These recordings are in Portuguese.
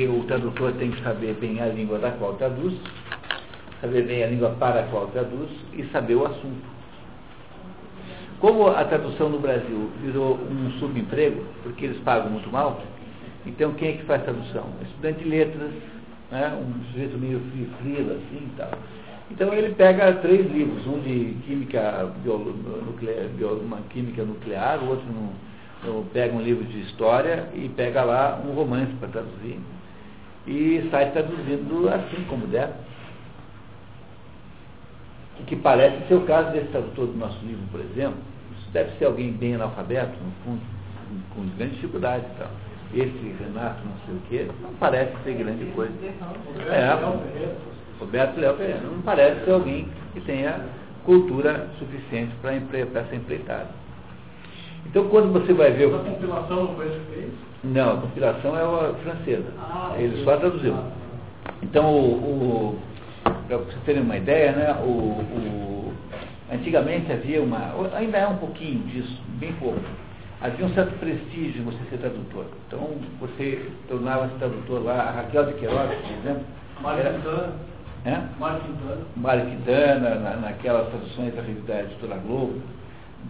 porque o tradutor tem que saber bem a língua da qual traduz, saber bem a língua para a qual traduz e saber o assunto. Como a tradução no Brasil virou um subemprego, porque eles pagam muito mal, então quem é que faz tradução? Estudante de letras, né? um sujeito meio frila assim e tal. Então ele pega três livros, um de química, nuclear, uma química nuclear, o outro no, pega um livro de história e pega lá um romance para traduzir. E sai traduzindo assim como der. O que parece ser o caso desse tradutor do nosso livro, por exemplo. Isso deve ser alguém bem analfabeto, no fundo, com, grande dificuldade esse Renato não sei o quê, não parece ser grande coisa. É, Roberto Léo Pereira, não parece ser alguém que tenha cultura suficiente para essa empreitada. Então, quando você vai ver... Compilação não foi que fez? Não, a compilação é a francesa. Ah, Ele só traduziu. Então, o, o para vocês terem uma ideia, né, o, o, antigamente havia uma... Ainda é um pouquinho disso, bem pouco havia um certo prestígio em você ser tradutor. Então, você tornava-se tradutor lá, a Raquel de Queiroz, por exemplo. Era. É? Mário Quintana. Mário Quintana, na, naquelas traduções da revista Editora Globo,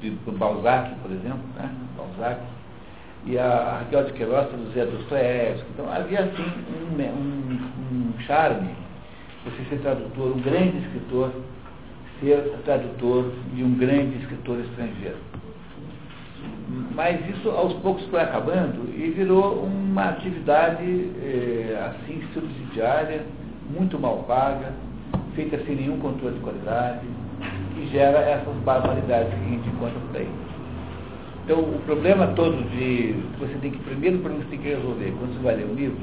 de, do Balzac, por exemplo, né? Balzac. E a Raquel de Queiroz traduzia Dostoiévski. Então, havia, assim, um, um, um charme você ser tradutor, um grande escritor, ser tradutor de um grande escritor estrangeiro. Mas isso aos poucos foi acabando e virou uma atividade eh, assim subsidiária, muito mal paga, feita sem nenhum controle de qualidade, que gera essas barbaridades que a gente encontra por aí. Então o problema todo de você tem que, primeiro problema que você tem que resolver quando você vai ler um livro,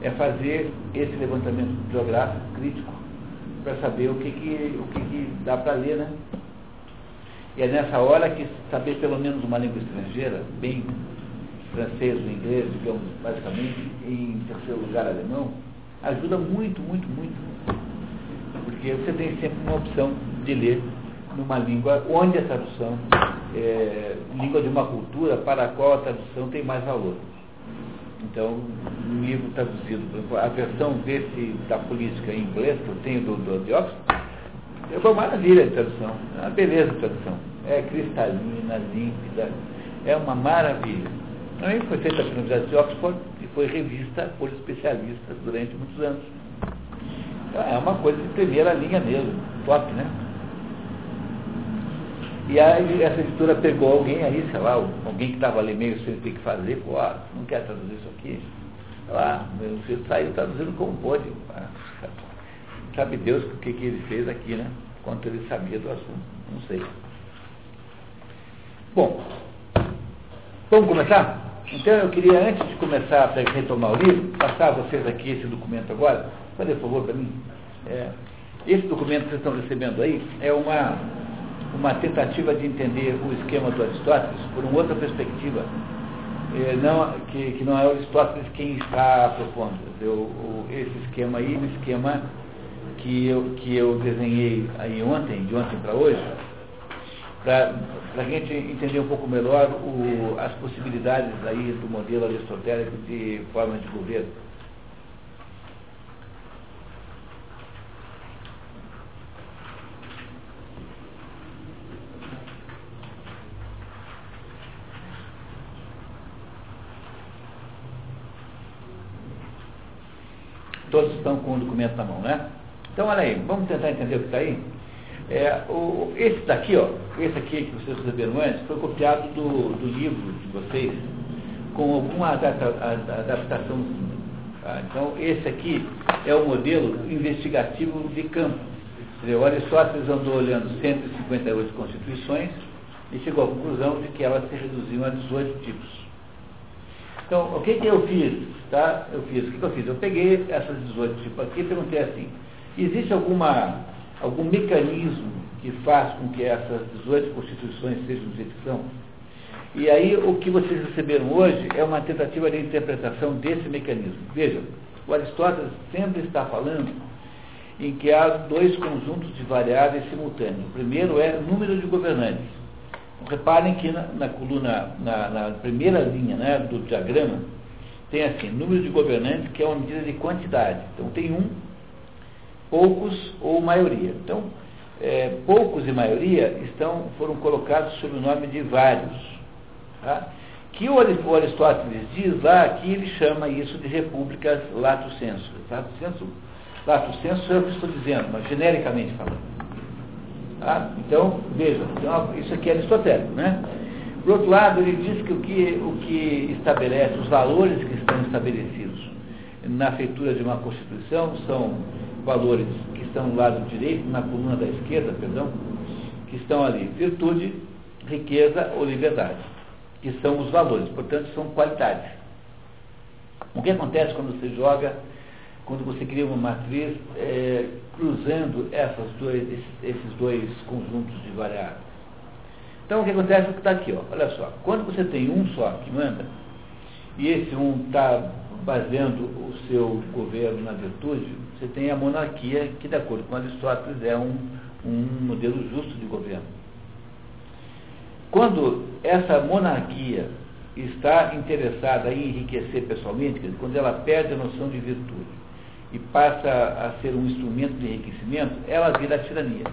é fazer esse levantamento geográfico crítico para saber o que, que, o que, que dá para ler, né? E é nessa hora que saber pelo menos uma língua estrangeira, bem francês ou inglês, digamos, basicamente, em terceiro lugar alemão, ajuda muito, muito, muito. Porque você tem sempre uma opção de ler numa língua onde a tradução, é, língua de uma cultura para a qual a tradução tem mais valor. Então, um livro traduzido, a versão desse da política em inglês que eu tenho do, do de Oxford, é uma maravilha de tradução, é uma beleza de tradução. É cristalina, límpida, é uma maravilha. Também foi feita pela Universidade de Oxford e foi revista por especialistas durante muitos anos. Então, é uma coisa de primeira linha mesmo, top, né? E aí essa editora pegou alguém aí, sei lá, alguém que estava ali meio sem ter que fazer, falou, ah, não quer traduzir isso aqui? Lá, meu filho saiu traduzindo como pôde. Sabe Deus o que, que ele fez aqui, né? Quanto ele sabia do assunto. Não sei. Bom, vamos começar? Então eu queria, antes de começar a retomar o livro, passar a vocês aqui esse documento agora. Fazer favor para mim. É, esse documento que vocês estão recebendo aí é uma, uma tentativa de entender o esquema do Aristóteles por uma outra perspectiva. É, não, que, que não é o Aristóteles quem está propondo. Eu, o, esse esquema aí, o esquema que eu, que eu desenhei aí ontem, de ontem para hoje, para a gente entender um pouco melhor o, as possibilidades aí do modelo aristotélico de forma de governo. Todos estão com o documento na mão, né? Então, olha aí, vamos tentar entender o que está aí? É, o, esse daqui, ó, esse aqui que vocês receberam antes, foi copiado do, do livro de vocês, com alguma adaptação. Tá? Então, esse aqui é o modelo investigativo de campo. O Aristóteles andou olhando 158 constituições e chegou à conclusão de que elas se reduziam a 18 tipos. Então, o que, que eu fiz? Tá? Eu fiz, o que, que eu fiz? Eu peguei essas 18 tipos aqui e perguntei assim, Existe alguma, algum mecanismo que faz com que essas 18 constituições sejam do jeito que são? E aí o que vocês receberam hoje é uma tentativa de interpretação desse mecanismo. Vejam, o Aristóteles sempre está falando em que há dois conjuntos de variáveis simultâneos. O primeiro é número de governantes. Reparem que na, na coluna, na, na, primeira linha né, do diagrama, tem assim, número de governantes, que é uma medida de quantidade. Então tem um, poucos ou maioria. Então, é, poucos e maioria estão, foram colocados sob o nome de vários. Tá? Que o Aristóteles diz lá que ele chama isso de repúblicas lato sensu. Lato sensu, lato é o que estou dizendo, mas genericamente falando. Tá? Então, veja, isso aqui é aristotélico, né? Por outro lado, ele diz que o que, o que estabelece, os valores que estão estabelecidos na feitura de uma Constituição são valores que estão no lado direito, na coluna da esquerda, perdão, que estão ali, virtude, riqueza ou liberdade, que são os valores, portanto, são qualidades. O que acontece quando você joga, quando você cria uma matriz é, cruzando essas dois, esses, dois conjuntos de variáveis? Então o que acontece é que está aqui, ó, olha só, quando você tem um só que manda, e esse um está baseando o seu governo na virtude, você tem a monarquia, que de acordo com Aristóteles é um, um modelo justo de governo. Quando essa monarquia está interessada em enriquecer pessoalmente, quando ela perde a noção de virtude e passa a ser um instrumento de enriquecimento, ela vira a tirania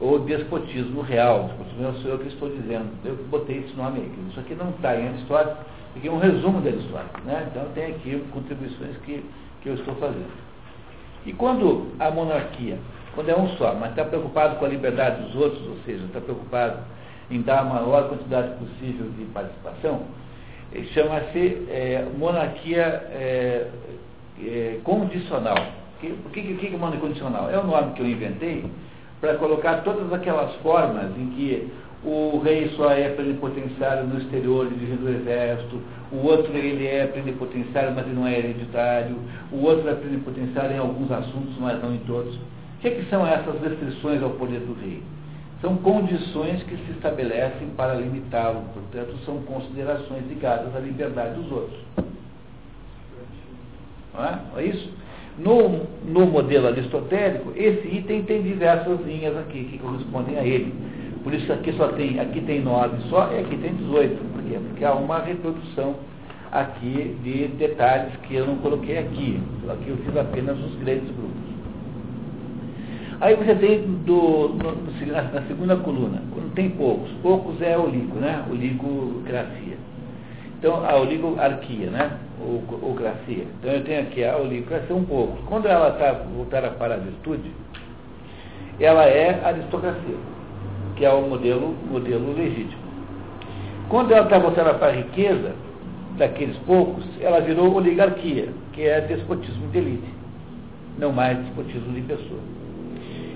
ou despotismo real. Despotismo não sou eu que estou dizendo. Eu botei esse nome aqui. Isso aqui não está em Aristóteles, aqui é um resumo da Aristóteles. Né? Então tem aqui contribuições que, que eu estou fazendo. E quando a monarquia, quando é um só, mas está preocupado com a liberdade dos outros, ou seja, está preocupado em dar a maior quantidade possível de participação, eh, chama-se é, monarquia é, é, condicional. O que, que, é monarquia condicional? É o nome que eu inventei para colocar todas aquelas formas em que o rei só é plenipotenciário no exterior dirigindo o exército, o outro ele é plenipotenciário, mas ele não é hereditário, o outro é plenipotenciário em alguns assuntos, mas não em todos. O que, é que são essas restrições ao poder do rei? São condições que se estabelecem para limitá-lo, portanto, são considerações ligadas à liberdade dos outros. Não é? é isso? No, no modelo aristotélico, esse item tem diversas linhas aqui que correspondem a ele. Por isso aqui só tem, aqui tem 9 só e aqui tem 18. Por quê? Porque há uma reprodução aqui de detalhes que eu não coloquei aqui. Aqui eu fiz apenas os grandes grupos. Aí você tem do, no, na segunda coluna, tem poucos, poucos é oligo, né? Oligocracia. Então, a oligarquia, né? ou, gracia. Então eu tenho aqui a oligocracia um pouco. Quando ela está voltada para a virtude, ela é aristocracia, que é o modelo, modelo legítimo. Quando ela está voltada para a riqueza, daqueles poucos, ela virou oligarquia, que é despotismo de elite, não mais despotismo de pessoa.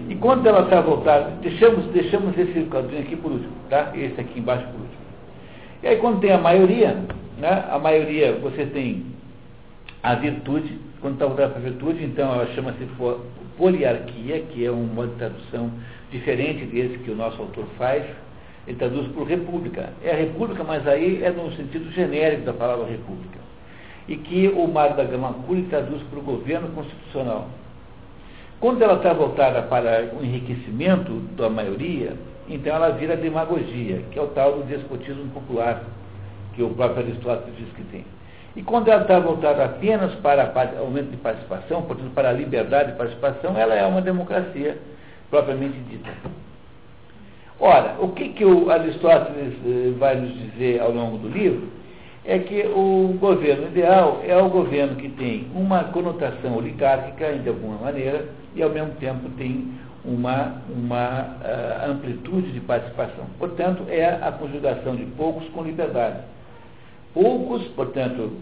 E quando ela está voltada, deixamos, deixamos esse quadrinho aqui por último, tá? Esse aqui embaixo por. E aí quando tem a maioria, né? A maioria, você tem a virtude, quando está voltada para a virtude, então ela chama-se poliarquia, que é um modo de tradução diferente desse que o nosso autor faz. Ele traduz por república. É a república, mas aí é no sentido genérico da palavra república. E que o Mário da Gama Curi traduz o governo constitucional. Quando ela está voltada para o enriquecimento da maioria, então ela vira demagogia, que é o tal do despotismo popular que o próprio Aristóteles diz que tem. E quando ela está voltada apenas para aumento de participação, portanto, para a liberdade de participação, ela é uma democracia propriamente dita. Ora, o que, que o Aristóteles eh, vai nos dizer ao longo do livro é que o governo ideal é o governo que tem uma conotação oligárquica, de alguma maneira, e ao mesmo tempo tem uma, uma uh, amplitude de participação. Portanto, é a conjugação de poucos com liberdade. Poucos, portanto,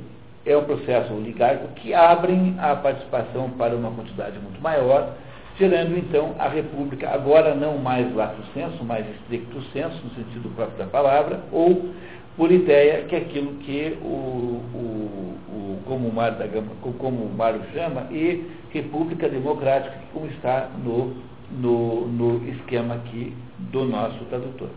é um processo oligárquico que abrem a participação para uma quantidade muito maior, gerando então a república, agora não mais lato senso, mais estricto senso, no sentido próprio da palavra, ou por ideia que é aquilo que o, o, o como, o da Gama, como o Mário chama, e república democrática, como está no, no, no esquema aqui do nosso tradutor.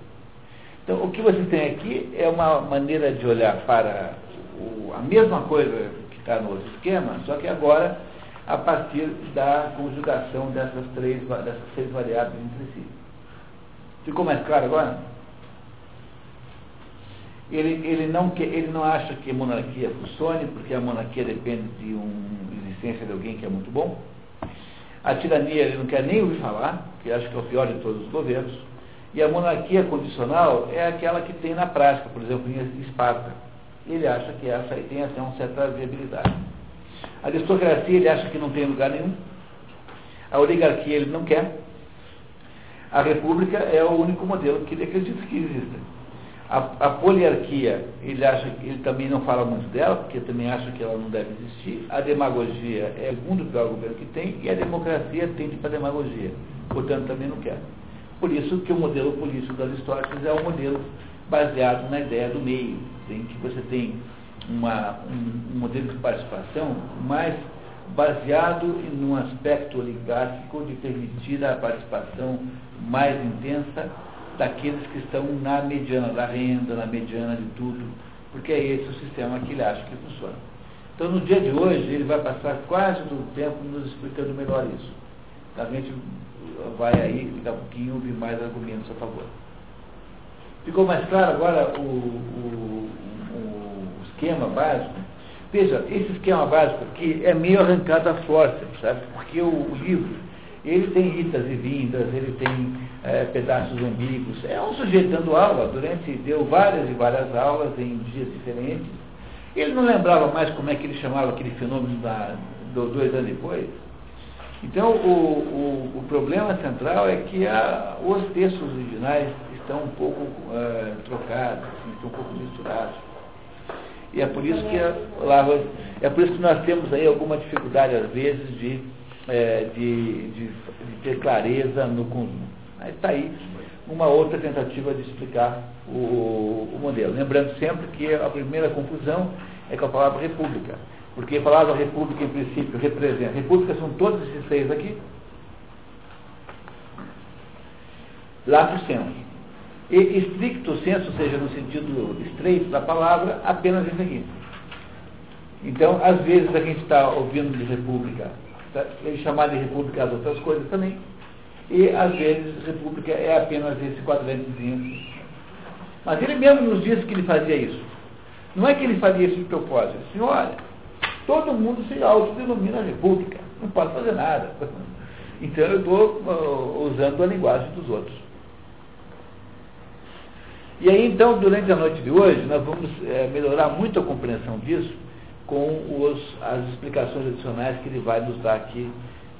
Então, o que você tem aqui é uma maneira de olhar para o, a mesma coisa que está no outro esquema, só que agora a partir da conjugação dessas três, dessas seis variáveis entre si. Ficou mais claro agora? Ele, ele, não quer, ele não acha que monarquia funcione, porque a monarquia depende de uma existência de alguém que é muito bom. A tirania ele não quer nem ouvir falar, que acha que é o pior de todos os governos. E a monarquia condicional é aquela que tem na prática, por exemplo, em Esparta. Ele acha que essa aí tem até uma certa viabilidade. A aristocracia ele acha que não tem lugar nenhum. A oligarquia ele não quer. A república é o único modelo que ele acredita que exista. A, a, poliarquia, ele acha ele também não fala muito dela, porque também acha que ela não deve existir. A demagogia é o segundo pior governo que tem, e a democracia tende para a demagogia. Portanto, também não quer. Por isso que o modelo político das Aristóteles é um modelo baseado na ideia do meio, em que você tem uma, um, um modelo de participação mais baseado em um aspecto oligárquico de permitir a participação mais intensa daqueles que estão na mediana da renda, na mediana de tudo, porque é esse o sistema que ele acha que funciona. Então, no dia de hoje, ele vai passar quase todo o tempo nos explicando melhor isso. A gente vai aí, daqui a pouquinho, ouvir mais argumentos a favor. Ficou mais claro agora o, o, o esquema básico? Veja, esse esquema básico aqui é meio arrancado à força, sabe? Porque o, o livro, ele tem idas e vindas, ele tem é, pedaços ambíguos. É um sujeito dando aula, durante, deu várias e várias aulas em dias diferentes. Ele não lembrava mais como é que ele chamava aquele fenômeno da, do, dois anos depois. Então, o, o, o problema central é que a, os textos originais estão um pouco uh, trocados, assim, estão um pouco misturados. E é por isso que lá, é por isso que nós temos aí alguma dificuldade às vezes de, é, de, de, de, ter clareza no conjunto. Aí está aí uma outra tentativa de explicar o, o, modelo. Lembrando sempre que a primeira confusão é com a palavra república. Porque a palavra república, em princípio, representa. República são todos esses seis aqui. Lá por cento. E estricto senso, ou seja, no sentido estreito da palavra, apenas isso aqui. Então, às vezes a gente está ouvindo de república, chamar de república as outras coisas também, e às vezes república é apenas esse quadrantezinho. Mas ele mesmo nos disse que ele fazia isso. Não é que ele fazia isso de propósito. Olha, todo mundo se autodenomina república, não pode fazer nada. Então eu estou uh, usando a linguagem dos outros. E aí, então, durante a noite de hoje, nós vamos é, melhorar muito a compreensão disso com os, as explicações adicionais que ele vai nos dar aqui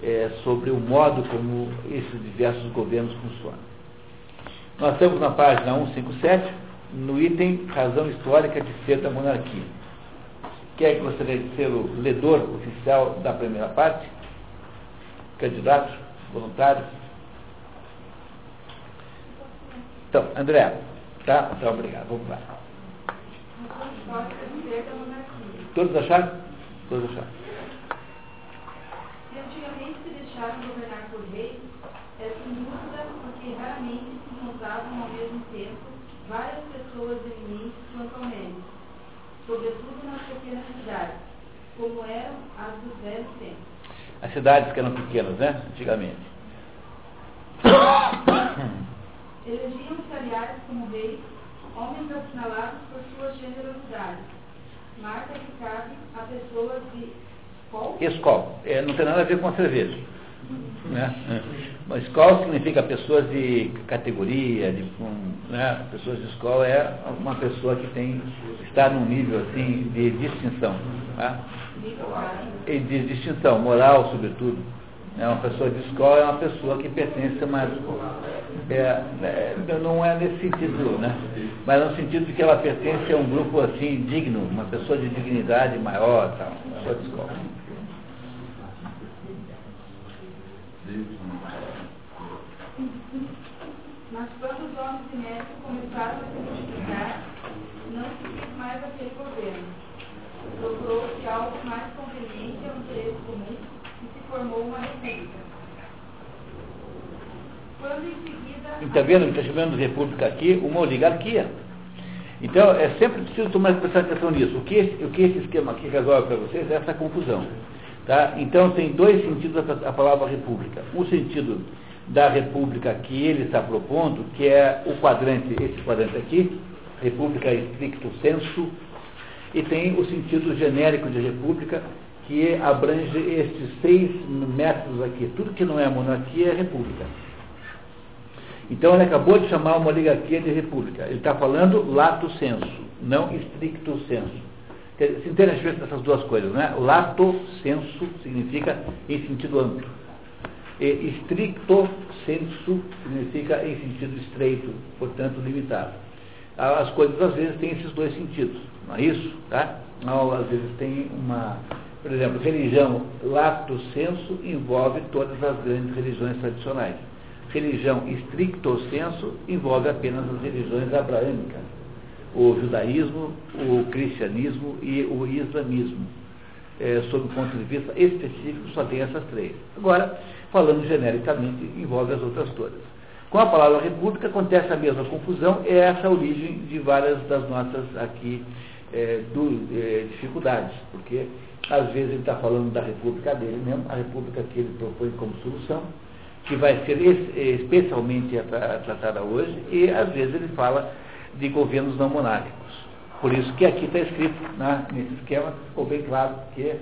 é, sobre o modo como esses diversos governos funcionam. Nós estamos na página 157, no item Razão Histórica de Ser da Monarquia. Quem é que gostaria de ser o ledor oficial da primeira parte? Candidatos? Voluntários? Então, André. Tá? Então, obrigado. Vamos lá. Todos acharam? Todos acharam. Se antigamente se deixaram governar por reis, é sem dúvida porque raramente se encontravam ao mesmo tempo várias pessoas eminentes quanto ao mérito, sobretudo nas pequenas cidades, como eram as dos velhos tempos. As cidades que eram pequenas, né? Antigamente. Elegiam-se, aliás, como reis, homens assinalados por sua generosidade, marca que cabe a pessoas de escol. Escol. É, não tem nada a ver com a cerveja. Né? É. Escola significa pessoas de categoria, de, um, né? pessoas de escola é uma pessoa que tem, está num nível assim de distinção. Né? E de distinção, moral sobretudo. É uma pessoa de escola é uma pessoa que pertence a mais. É, é, não é nesse sentido, né? Mas no sentido de que ela pertence a um grupo assim digno, uma pessoa de dignidade maior, tal, pessoa de escola. Mas quando os homens de México começaram a se multiplicar, não se quis mais aquele governo. Procurou-se algo mais conveniente ao interesse comum formou uma república. Quando em seguida. Está vendo? Está chamando de república aqui uma oligarquia. Então, é sempre preciso tomar prestar atenção nisso. O que, esse, o que esse esquema aqui resolve para vocês é essa confusão. Tá? Então, tem dois sentidos a, a palavra república. Um sentido da república que ele está propondo, que é o quadrante, esse quadrante aqui, república stricto sensu, e tem o sentido genérico de república, que abrange estes seis métodos aqui. Tudo que não é monarquia é república. Então ele acabou de chamar uma oligarquia de república. Ele está falando lato sensu, não stricto sensu. Se entende a diferença dessas duas coisas, né? Lato sensu significa em sentido amplo. E stricto sensu significa em sentido estreito, portanto limitado. As coisas às vezes têm esses dois sentidos, não é isso? Tá? Às vezes tem uma, por exemplo, religião lato sensu envolve todas as grandes religiões tradicionais. Religião stricto sensu envolve apenas as religiões abraâmicas o judaísmo, o cristianismo e o islamismo. É, sob o ponto de vista específico, só tem essas três. Agora, falando genericamente, envolve as outras todas. Com a palavra república acontece a mesma confusão, é essa a origem de várias das nossas aqui é, do, é, dificuldades, porque às vezes ele está falando da república dele mesmo, a república que ele propõe como solução, que vai ser especialmente tratada hoje, e às vezes ele fala de governos não monárquicos. Por isso que aqui está escrito, né, nesse esquema, ficou bem claro que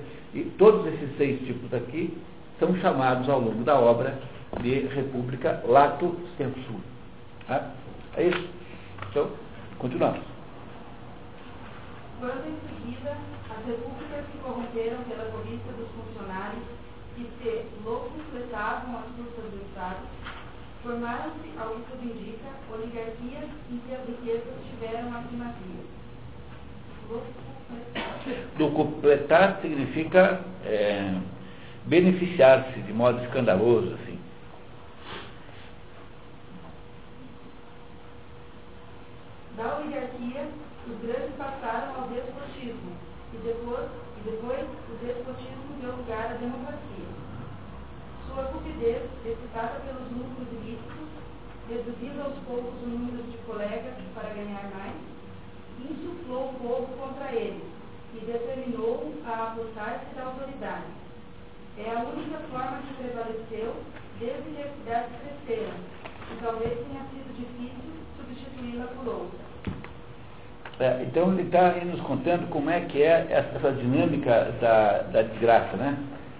todos esses seis tipos aqui são chamados ao longo da obra de República Lato Sensu. Tá? É isso. Então, continuamos. Quando em seguida as repúblicas se corromperam pela cobiça dos funcionários que se locufletavam as custas do Estado, Formaram-se, ao que tudo indica, oligarquias em que as riquezas tiveram a primazia. Locupletar significa é, beneficiar-se de modo escandaloso, assim. Da oligarquia, os grandes passaram ao despotismo, e depois, e depois o despotismo deu lugar à democracia. Sua excitada pelos lucros ilícitos, reduzindo aos poucos o número de colegas para ganhar mais, insuflou o povo contra eles e determinou a apostar-se da autoridade. É a única forma que prevaleceu desde que as cidades cresceram, e talvez tenha sido difícil substituí-la por outra. É, então ele está nos contando como é que é essa dinâmica da, da desgraça, né?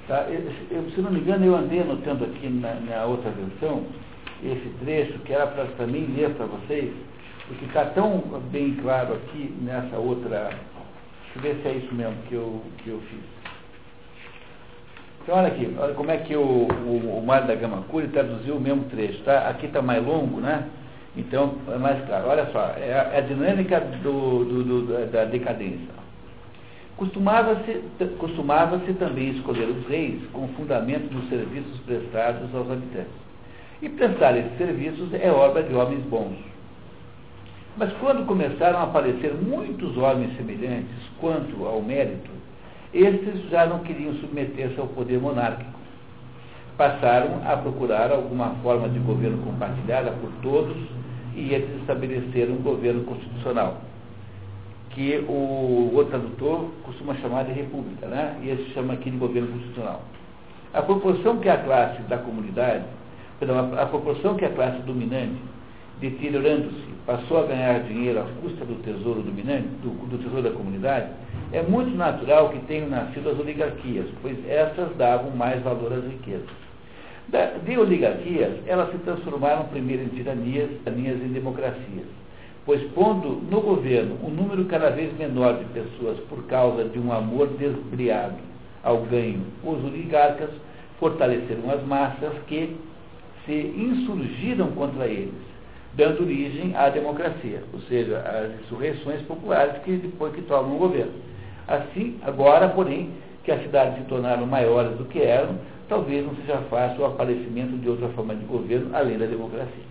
Tá? Eu, se não me engano, eu andei anotando aqui na minha outra versão esse trecho que era para também ler para vocês, porque está tão bem claro aqui nessa outra. Deixa eu ver se é isso mesmo que eu, que eu fiz. Então, olha aqui, olha como é que o, o, o Mário da Gama Curi traduziu o mesmo trecho. Tá? Aqui está mais longo, né? Então, é mais claro. Olha só, é a, é a dinâmica do, do, do, da decadência. Costumava-se costumava também escolher os reis com fundamento nos serviços prestados aos habitantes. E prestar esses serviços é obra de homens bons. Mas quando começaram a aparecer muitos homens semelhantes quanto ao mérito, estes já não queriam submeter-se ao poder monárquico. Passaram a procurar alguma forma de governo compartilhada por todos e eles estabeleceram um governo constitucional que o outro tradutor costuma chamar de república, né? e esse chama aqui de governo constitucional. A proporção que a classe da comunidade, perdão, a, a proporção que a classe dominante, deteriorando-se, passou a ganhar dinheiro à custa do tesouro dominante, do, do tesouro da comunidade, é muito natural que tenham nascido as oligarquias, pois essas davam mais valor às riquezas. de oligarquias, elas se transformaram primeiro em tiranias, tiranias em democracias pois pondo no governo um número cada vez menor de pessoas por causa de um amor desbriado ao ganho, os oligarcas fortaleceram as massas que se insurgiram contra eles, dando origem à democracia, ou seja, às insurreições populares que depois que tomam o governo. Assim, agora, porém, que as cidades se tornaram maiores do que eram, talvez não seja fácil o aparecimento de outra forma de governo além da democracia.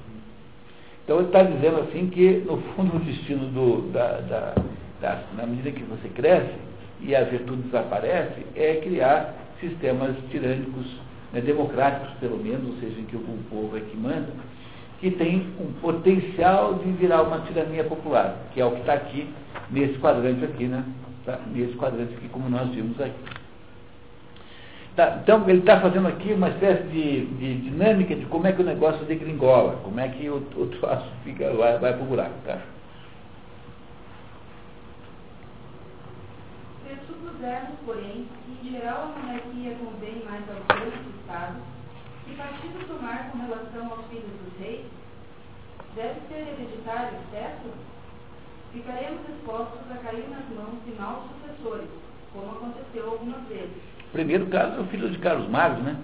Então ele está dizendo assim que, no fundo, o destino do, da, da, da, na medida que você cresce e a virtude desaparece, é criar sistemas tirânicos, né, democráticos pelo menos, ou seja, em que o, povo é que manda, que tem um potencial de virar uma tirania popular, que é o que está aqui nesse quadrante aqui, né? Tá? Nesse quadrante aqui, como nós vimos aqui. Tá, então, ele está fazendo aqui uma espécie de, de, dinâmica de como é que o negócio degringola, como é que o, o troço fica, vai, vai para o buraco. Tá? Pressupusermos, porém, que em geral a monarquia convém mais aos reis do Estado, que partido tomar com relação aos filhos dos reis, deve ser hereditário, certo? Ficaremos expostos a cair nas mãos de maus sucessores, como aconteceu algumas vezes Primeiro caso é o filho de Carlos Magno, né?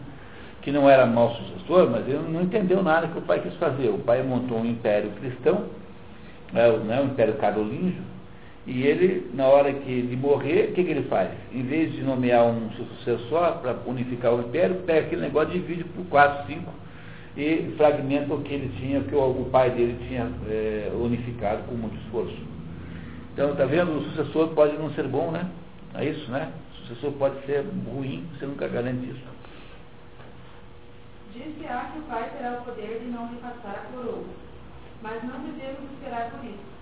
que não era mau sucessor, mas ele não entendeu nada que o pai quis fazer. O pai montou um império cristão, o né, império carolíngio, e ele, na hora que de morrer, o que, que ele faz? Em vez de nomear um sucessor para unificar o império, pega aquele negócio e divide por quatro, cinco, e fragmenta o que ele tinha, o que o, o pai dele tinha é, unificado com muito esforço. Então, está vendo? O sucessor pode não ser bom, né? É isso, né? O sucessor pode ser ruim, você nunca garante isso. Diz-se-á que o pai terá o poder de não lhe passar a coroa, mas não devemos esperar por isso.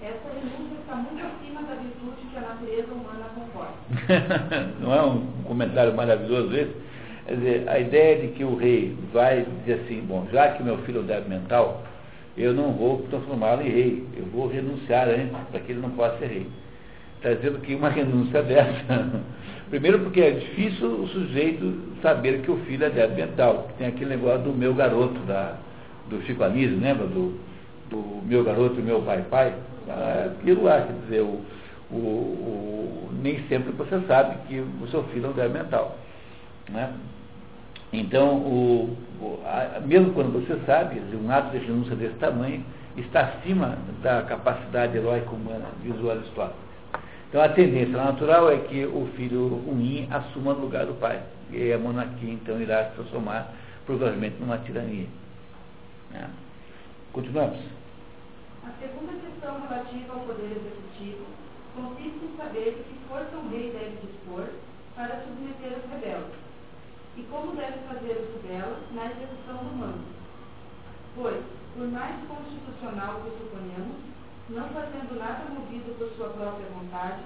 Essa renúncia está muito acima da virtude que a natureza humana comporta. não é um comentário maravilhoso esse? Quer dizer, a ideia de que o rei vai dizer assim, bom, já que meu filho é débil mental, eu não vou transformá-lo em rei, eu vou renunciar antes, para que ele não possa ser rei. Está dizendo que uma renúncia dessa. Primeiro porque é difícil o sujeito saber que o filho é débil mental. Tem aquele negócio do meu garoto, da, do Chico Anísio, lembra? Do, do meu garoto e meu pai pai. Ah, aquilo lá, quer dizer, o, o, o, nem sempre você sabe que o seu filho é um débil mental. Né? Então, o, a, mesmo quando você sabe, um ato de renúncia desse tamanho está acima da capacidade heróica humana, o Aristóteles. Então, a tendência natural é que o filho ruim assuma o lugar do pai. E a monarquia, então, irá se transformar, provavelmente, numa tirania. Né? Continuamos. A segunda questão relativa ao poder executivo consiste em saber que força um rei deve dispor para submeter os rebeldes e como deve fazer uso dela na execução do mando. Pois, por mais constitucional que suponhamos, não fazendo nada movido por sua própria vontade,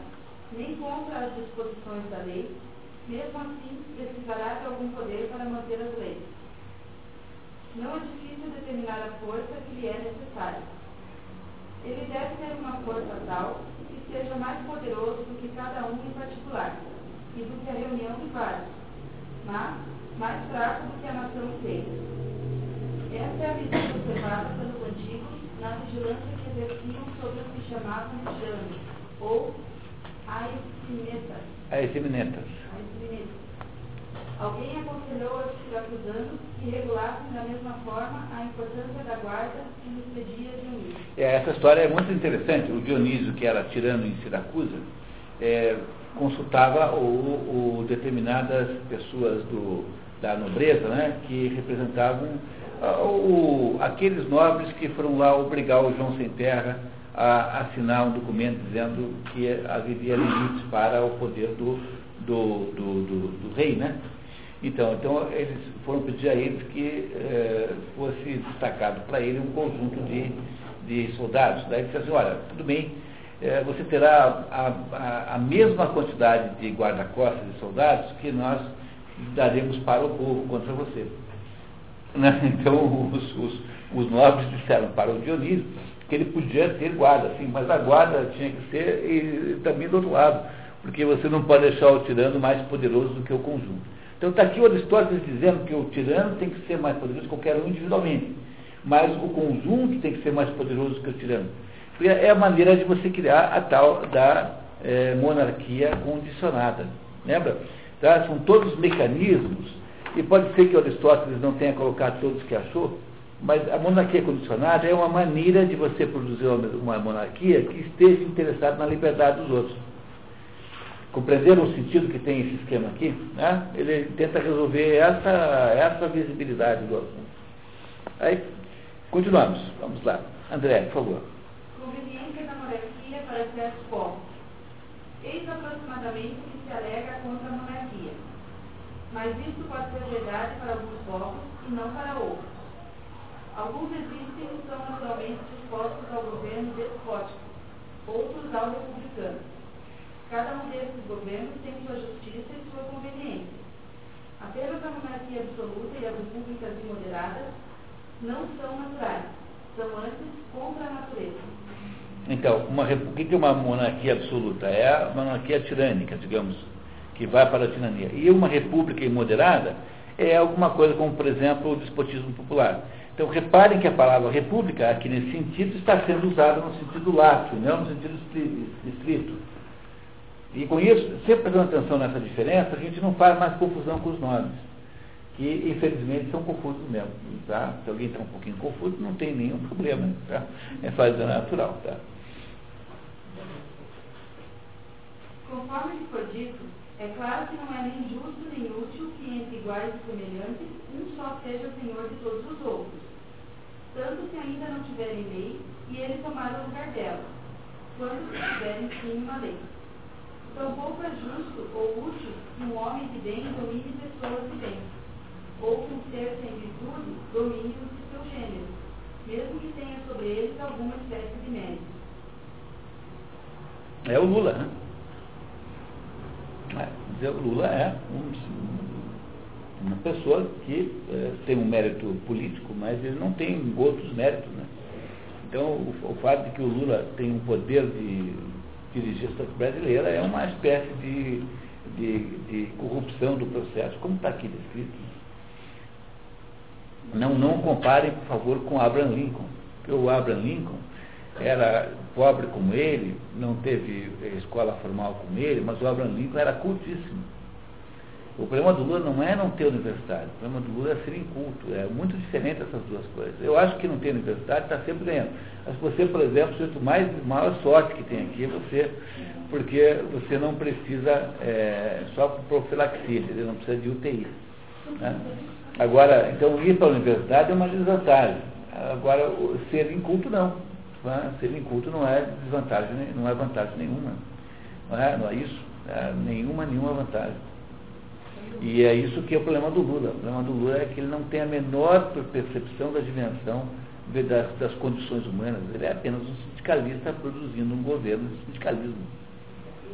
nem contra as disposições da lei, mesmo assim precisará de algum poder para manter as leis. Não é difícil determinar a força que lhe é necessária. Ele deve ter uma força tal que seja mais poderoso do que cada um em particular, e do que a reunião de vários mas mais fraco do que a nação inteira. Essa é a visão observada pelos antigos na vigilância exerciam sobre os que chamavam james, ou aesiminetas. Aesiminetas. Alguém aconselhou aos siracusanos que regulassem da mesma forma a importância da guarda que nos pedia Dionísio. É, essa história é muito interessante. O Dionísio, que era tirano em Siracusa, é, consultava o, o determinadas pessoas do, da nobreza, né, que representavam uh, o, aqueles nobres que foram lá obrigar o João Sem Terra a assinar um documento dizendo que havia limites para o poder do, do, do, do, do rei, né? Então, então, eles foram pedir a eles que eh, fosse destacado para ele um conjunto de, de soldados. Daí ele disse assim, olha, tudo bem, é, você terá a, a, a, mesma quantidade de guarda-costas e soldados que nós daremos para o povo contra você. Né? Então os, os, os, nobres disseram para o Dionísio que ele podia ter guarda, sim, mas a guarda tinha que ser e, e também do outro lado, porque você não pode deixar o tirano mais poderoso do que o conjunto. Então está aqui o Aristóteles dizendo que o tirano tem que ser mais poderoso que qualquer um individualmente, mas o conjunto tem que ser mais poderoso que o tirano é a maneira de você criar a tal da é, monarquia condicionada. Lembra? Tá? São todos mecanismos, e pode ser que Aristóteles não tenha colocado todos que achou, mas a monarquia condicionada é uma maneira de você produzir uma monarquia que esteja interessada na liberdade dos outros. Compreenderam o sentido que tem esse esquema aqui? Né? Ele tenta resolver essa, essa visibilidade do assunto. Aí, continuamos. Vamos lá. André, por favor para certos povos. Eis aproximadamente o que se alega contra a monarquia. Mas isto pode ser verdade para alguns povos e não para outros. Alguns existem e são naturalmente dispostos ao governo despótico, outros ao republicano. Cada um desses governos tem sua justiça e sua conveniência. Apenas a monarquia absoluta e as repúblicas imoderadas não são naturais, são antes contra a natureza. Então, uma, o que é uma monarquia absoluta? É a monarquia tirânica, digamos, que vai para a tirania. E uma república imoderada é alguma coisa como, por exemplo, o despotismo popular. Então, reparem que a palavra república, aqui nesse sentido, está sendo usada no sentido lato, não no sentido estrito. E com isso, sempre prestando atenção nessa diferença, a gente não faz mais confusão com os nomes, que infelizmente são confusos mesmo. Tá? Se alguém está um pouquinho confuso, não tem nenhum problema. Tá? É fase natural. Tá? Conforme lhe foi dito, é claro que não é nem justo nem útil que entre iguais e semelhantes um só seja senhor de todos os outros, tanto se ainda não tiverem lei e ele tomar o lugar dela, quando se tiverem sim uma lei. Tampouco é justo ou útil que um homem de bem domine pessoas de bem, ou que um ser sem virtude domine os de seu gênero, mesmo que tenha sobre eles alguma espécie de mérito. É o Lula, né? É, o Lula é um, uma pessoa que é, tem um mérito político, mas ele não tem outros méritos. Né? Então, o, o fato de que o Lula tem um poder de dirigir a sociedade brasileira é uma espécie de, de, de corrupção do processo, como está aqui descrito. Não, não comparem, por favor, com Abraham Lincoln, porque o Abraham Lincoln era pobre como ele, não teve escola formal como ele, mas o Abraham Lincoln era cultíssimo. O problema do Lula não é não ter universidade, o problema do Lula é ser inculto. É muito diferente essas duas coisas. Eu acho que não ter universidade está sempre ganhando. Mas você, por exemplo, o mais maior sorte que tem aqui é você, porque você não precisa é, só profilaxia, você não precisa de UTI. Né? Agora, então ir para a universidade é uma desvantagem. Agora, ser inculto não. Né? Ser inculto não é desvantagem, não é vantagem nenhuma. Não é, não é isso? É nenhuma, nenhuma vantagem. E é isso que é o problema do Lula. O problema do Lula é que ele não tem a menor percepção da dimensão das, das condições humanas. Ele é apenas um sindicalista produzindo um governo de sindicalismo.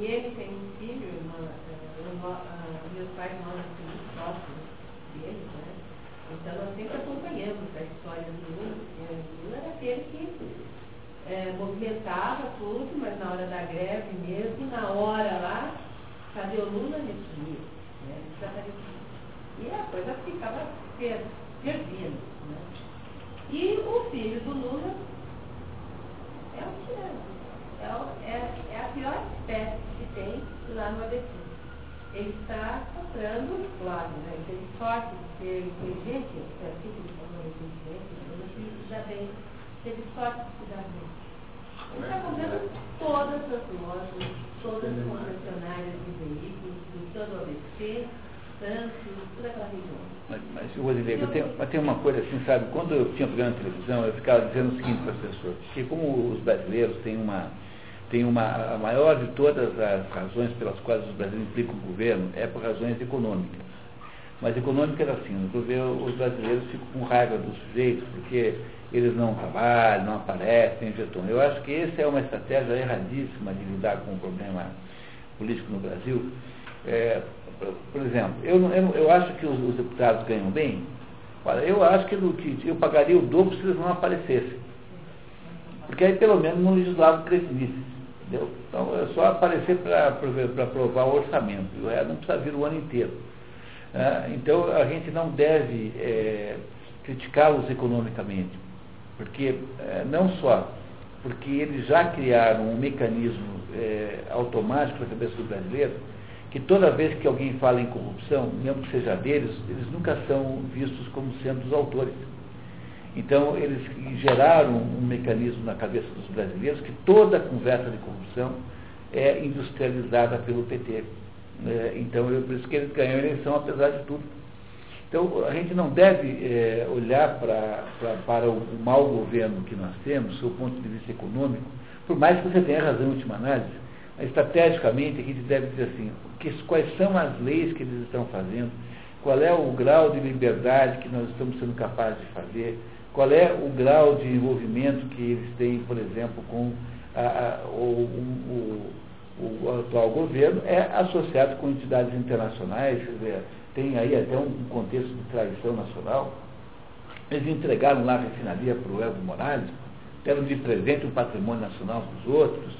E ele tem um filho, irmã, meus pais moram assim, muito próximos dele, né? Então nós sempre acompanhamos a história do Lula. O Lula era aquele que é, movimentava tudo, mas na hora da greve mesmo, na hora lá, cadê o Lula nesse dia? E a coisa ficava fervindo. Né? E o filho do Lula é um tirano. É, é, é a pior espécie que tem lá no ABC. Ele está comprando, claro, né? ele tem sorte de ser inteligente, é assim que ele falou, inteligente, já bem, teve sorte de se dar bem. Ele está comprando todas as lojas, todas as concessionárias de veículos, do todo o ABC, Santos, toda aquela região. Mas, mas Rosileia, eu tenho, mas tem uma coisa assim, sabe, quando eu tinha programa de televisão, eu ficava dizendo o seguinte para as pessoas, que como os brasileiros têm uma, têm uma, a maior de todas as razões pelas quais os brasileiros implicam o governo é por razões econômicas. Mas econômicas assim, no governo os brasileiros ficam com raiva dos sujeitos, porque eles não trabalham, não aparecem, etc. Eu acho que essa é uma estratégia erradíssima de lidar com o problema político no Brasil. É, por exemplo, eu, eu, eu acho que os, os, deputados ganham bem. Olha, eu acho que, que eu pagaria o dobro se eles não aparecessem. Porque aí pelo menos não legislava crescimento. Entendeu? Então é só aparecer para aprovar o orçamento. Não precisa vir o ano inteiro. É, então a gente não deve é, criticá-los economicamente. Porque é, não só porque eles já criaram um mecanismo é, automático na cabeça do brasileiro, que toda vez que alguém fala em corrupção, mesmo que seja deles, eles nunca são vistos como sendo os autores. Então, eles geraram um mecanismo na cabeça dos brasileiros que toda conversa de corrupção é industrializada pelo PT. É, então, é por isso que eles ganham a eleição, apesar de tudo. Então, a gente não deve é, olhar pra, pra, para o, o mau governo que nós temos, do ponto de vista econômico, por mais que você tenha razão em última análise, estrategicamente a gente deve dizer assim, que, quais são as leis que eles estão fazendo, qual é o grau de liberdade que nós estamos sendo capazes de fazer, qual é o grau de envolvimento que eles têm, por exemplo, com a, a, o, o, o, atual governo, é associado com entidades internacionais, tem aí até um contexto de traição nacional. Eles entregaram lá a refinaria para o Evo Morales, deram de presente um patrimônio nacional para os outros.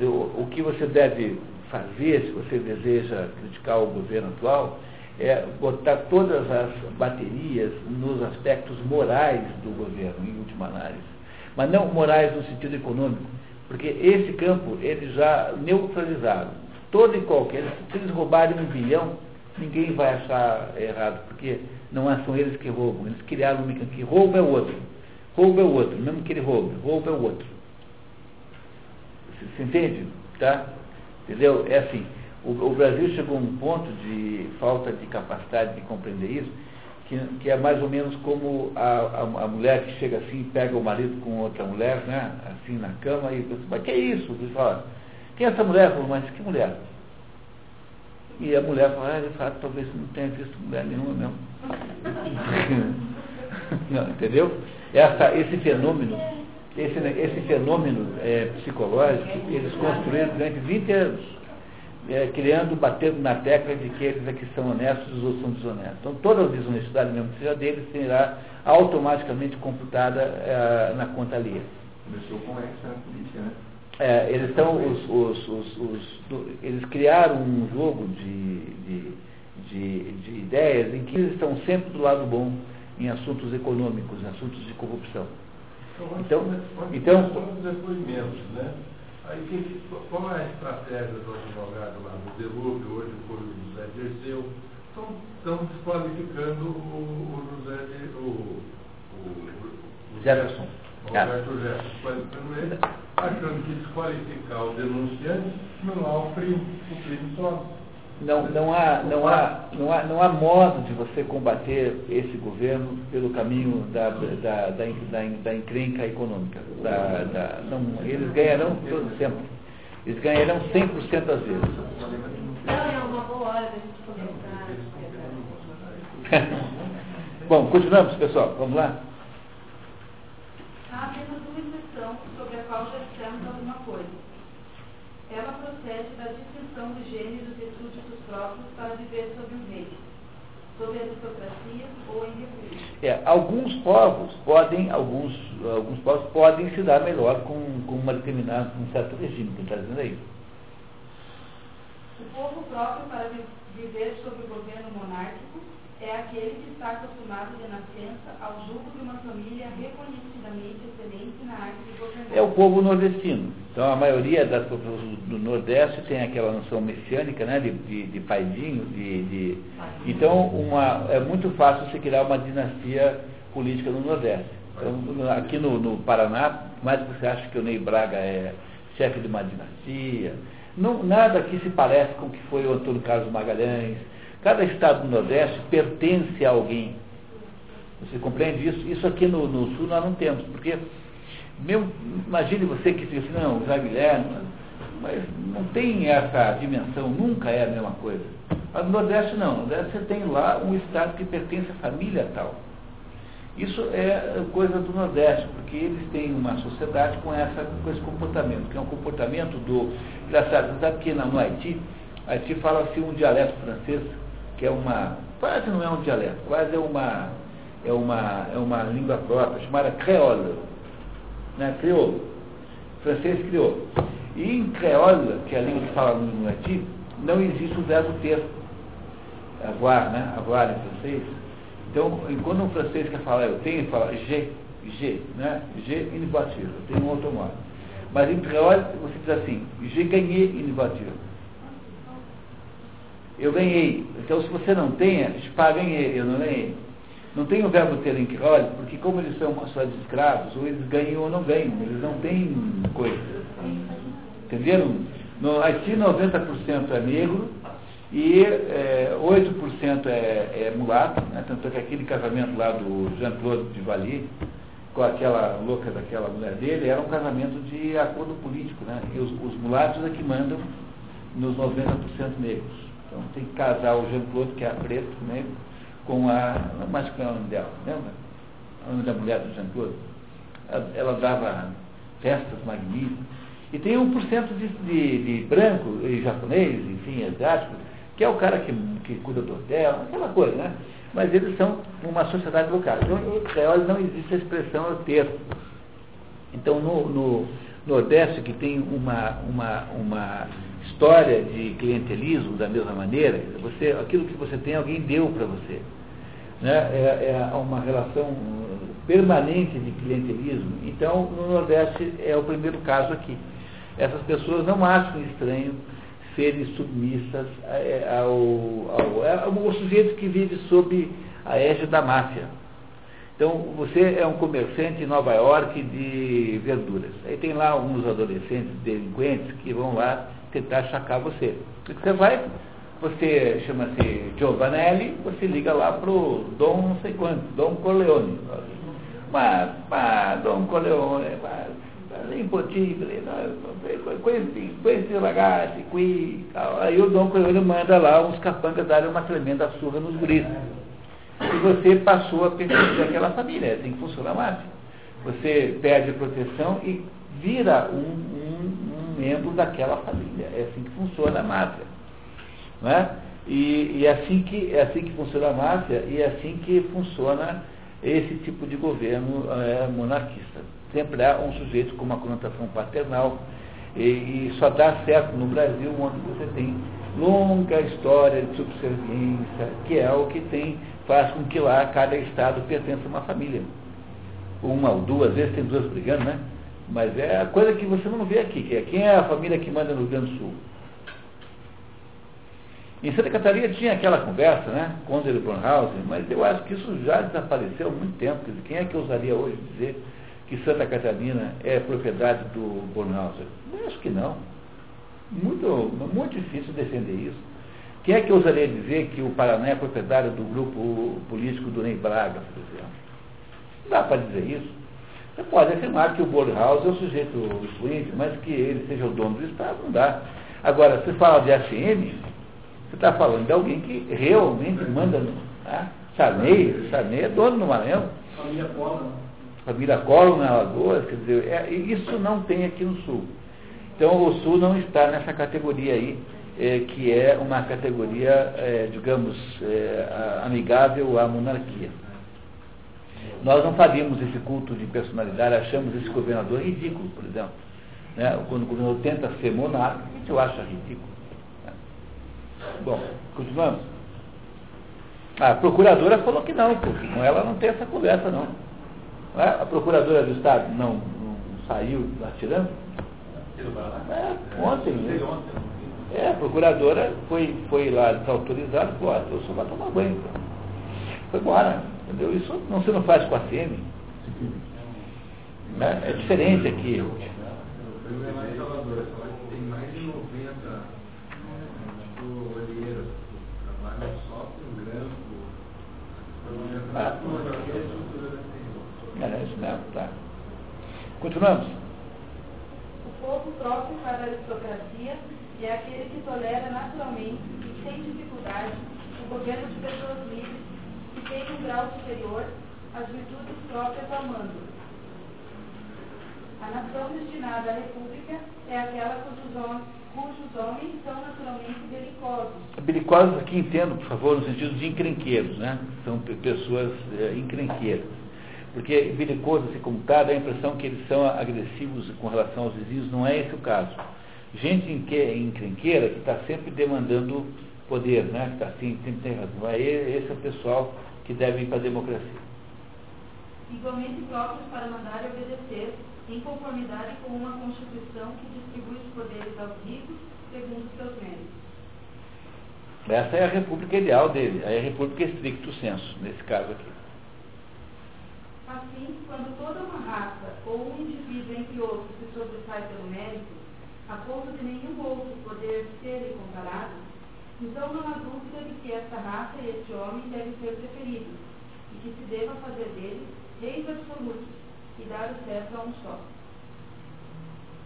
O, o que você deve fazer, se você deseja criticar o governo atual, é botar todas as baterias nos aspectos morais do governo, em última análise. Mas não morais no sentido econômico, porque esse campo eles já neutralizaram. Todo e qualquer, se eles roubarem um bilhão, ninguém vai achar errado, porque não são eles que roubam. Eles criaram um mecanismo que rouba é o outro. Rouba é o outro, mesmo que ele roube, rouba é o outro. Você entende? Tá? Entendeu? É assim. O, o, Brasil chegou a um ponto de falta de capacidade de compreender isso, que, que é mais ou menos como a, a, a, mulher que chega assim e pega o marido com outra mulher, né? Assim na cama e pensa, mas que é isso? Ele fala, quem é essa mulher? Falo, mas que mulher? E a mulher fala, ah, de fato, talvez não tenha visto mulher nenhuma mesmo. não, entendeu? Essa, esse fenômeno, esse, esse fenômeno é, psicológico, eles construíram durante 20 anos, é, criando, batendo na tecla de que eles aqui são honestos e os outros são desonestos. Então toda a desonestidade mesmo que seja deles será automaticamente computada é, na conta alheia. Começou com essa política, né? É, eles estão os, os, os, os, eles criaram um jogo de, de, de, de, ideias em que eles estão sempre do lado bom em assuntos econômicos, em assuntos de corrupção. Então, então os depoimentos, né? Aí que, qual é a estratégia do advogado lá do Delúbio, hoje foi o José Dirceu? Estão desqualificando o, o José de, o, o, o Jefferson. Roberto Jefferson, achando que desqualificar o denunciante não há o crime, o crime só. Não, não, há, não, há, não, há, não há modo de você combater esse governo pelo caminho da, da, da, da, da encrenca econômica. Da, da, não, eles ganharão todo sempre. Eles ganharão 100% das vezes. Não, é uma boa hora da gente começar. Bom, continuamos, pessoal. Vamos lá? Há apenas uma exceção sobre a qual já dissemos alguma coisa. Ela procede da distinção de gêneros e próprios para viver sob um rei, sob a aristocracia ou em república. É, alguns povos podem, alguns, alguns povos podem se dar melhor com, com uma determinada, um certo regime, que está dizendo aí. O povo próprio para viver sob o governo monárquico é aquele que está acostumado de nascença ao jugo de uma família reconhecidamente excelente na arte de governar. É o povo nordestino. Então a maioria das pessoas do Nordeste tem aquela noção messiânica, né, de, de, de paidinho, de, de, então uma, é muito fácil você criar uma dinastia política no Nordeste. Então, aqui no, no Paraná, mais que você acha que o Ney Braga é chefe de uma dinastia, não, nada aqui se parece com o que foi o Antônio Carlos Magalhães, Cada estado do Nordeste pertence a alguém. Você compreende isso? Isso aqui no, no Sul nós não temos, porque imagine você que diz não, Zé Guilherme, mas não tem essa dimensão, nunca é a mesma coisa. No Nordeste não, no Nordeste você tem lá um estado que pertence à família tal. Isso é coisa do Nordeste, porque eles têm uma sociedade com, essa, com esse comportamento, que é um comportamento do. Engraçado, você sabe que no Haiti, Haiti fala-se um dialeto francês que é uma, quase não é um dialeto, quase é uma, é uma, é uma língua própria, chamada creole, né? crioulo, francês crioulo. E em creole, que é a língua que fala no latim, não existe o verbo ter, avoir, né? avoir em francês. Então, quando um francês quer falar eu tenho, ele fala G, G, né? G une voiture, eu tenho um automóvel. Mas em creole, você diz assim, G gagné une voiture eu ganhei. Então, se você não tem, pá, ganhei, eu não ganhei. Não tem o verbo ter em crioulo, porque como eles são só de escravos, ou eles ganham ou não ganham, eles não têm coisa. Entenderam? No Haiti, 90% é negro e é, 8% é, é mulato, né? tanto é que aquele casamento lá do Jean-Claude de Valli, com aquela louca daquela mulher dele, era um casamento de acordo político, né? E os, os mulatos é que mandam nos 90% negros. Então tem que casar o Jean-Claude, que é a preta, né, com a. Mais que é o nome dela, lembra? O nome da mulher do Jean-Claude. Ela, ela, dava festas magníficas. E tem 1% de, de, de branco e japonês, enfim, asiático, que é o cara que, que cuida do hotel, aquela coisa, né? Mas eles são uma sociedade local. Então, em creole não existe a expressão ter. Então, no, no Nordeste, que tem uma, uma, uma história de clientelismo da mesma maneira, você, aquilo que você tem, alguém deu para você. Né? É, é uma relação permanente de clientelismo. Então, no Nordeste é o primeiro caso aqui. Essas pessoas não acham estranho serem submissas ao, ao, ao, ao sujeito que vive sob a égide da máfia. Então, você é um comerciante em Nova York de verduras. Aí tem lá uns adolescentes delinquentes que vão lá tentar achacar você. O que você vai? Você chama-se Giovanelli, você liga lá para o Dom não sei quanto, Dom Corleone. Mas, mas Dom Corleone, mas, é impossível, questi, questi ragazzi qui. Aí o Dom Corleone manda lá uns capangas darem uma tremenda surra nos guris e você passou a pertencer àquela família. É assim que funciona a máfia. Você perde a proteção e vira um, um, um, membro daquela família. É assim que funciona a máfia. Não é? E, e é assim que, é assim que funciona a máfia e é assim que funciona esse tipo de governo é, monarquista. Sempre há um sujeito com uma conotação paternal e, e só dá certo no Brasil onde você tem longa história de subserviência, que é o que tem faz com que lá cada estado pertença a uma família. Uma ou duas, vezes tem duas brigando, né? Mas é a coisa que você não vê aqui, que é quem é a família que manda no Rio Grande do Sul. Em Santa Catarina tinha aquela conversa, né, com o Brunhausen, mas eu acho que isso já desapareceu há muito tempo. Quer dizer, quem é que ousaria hoje dizer que Santa Catarina é propriedade do Brunhausen? Eu acho que não. Muito, muito difícil defender isso. Quem é que ousaria dizer que o Paraná é proprietário do grupo político do Ney Braga, por exemplo? Não dá para dizer isso. Você pode afirmar que o Borhaus é o sujeito influente, mas que ele seja o dono do Estado, não dá. Agora, se fala de ACM, você está falando de alguém que realmente manda no. Tá? Sarney, Sarney é dono no Maranhão. Família Collor. Família Collor na Alagoas, quer dizer, é, isso não tem aqui no Sul. Então o Sul não está nessa categoria aí é, que é uma categoria, é, digamos, é, amigável à monarquia. Nós não faríamos esse culto de personalidade, achamos esse governador ridículo, por exemplo. Né? Quando o governador tenta ser monarca, a gente acha ridículo. Né? Bom, continuamos. A procuradora falou que não, porque com ela não tem essa conversa, não. não é? A procuradora do Estado não, não saiu atirando? É, ontem. Né? É, a procuradora foi, foi lá desautorizada, falou, ah, eu só vai tomar banho. Então. Foi embora, entendeu? Isso não se não faz com a CM. Né? É diferente aqui. Tem mais de 90 olheiras trabalham só com grampo. Ah, é isso mesmo, tá. Continuamos. O povo próprio para a aristocracia é aquele que tolera naturalmente e sem dificuldade o governo de pessoas livres têm um grau superior às virtudes próprias ao. A nação destinada à república é aquela cujos homens, cujos homens são naturalmente belicosos. Belicosos aqui entendo, por favor, no sentido de encrenqueiros, né? São pessoas é, encrenqueiras. Porque belicoso, assim como está, dá a impressão que eles são agressivos com relação aos vizinhos, não é esse o caso gente encrenqueira que está sempre demandando poder, né? que está assim, sempre tem razão. Esse é o pessoal que deve ir para a democracia. Igualmente próprios para mandar e obedecer, em conformidade com uma Constituição que distribui os poderes aos ricos segundo os seus méritos. Essa é a república ideal dele, é a república estricto senso, nesse caso aqui. Assim, quando toda uma raça ou um indivíduo entre outros se sobressai pelo mérito, a ponto de nenhum outro poder ser comparado, então não há dúvida de que esta raça e este homem devem ser preferidos, e que se deva fazer deles reis absolutos e dar o cetro a um só.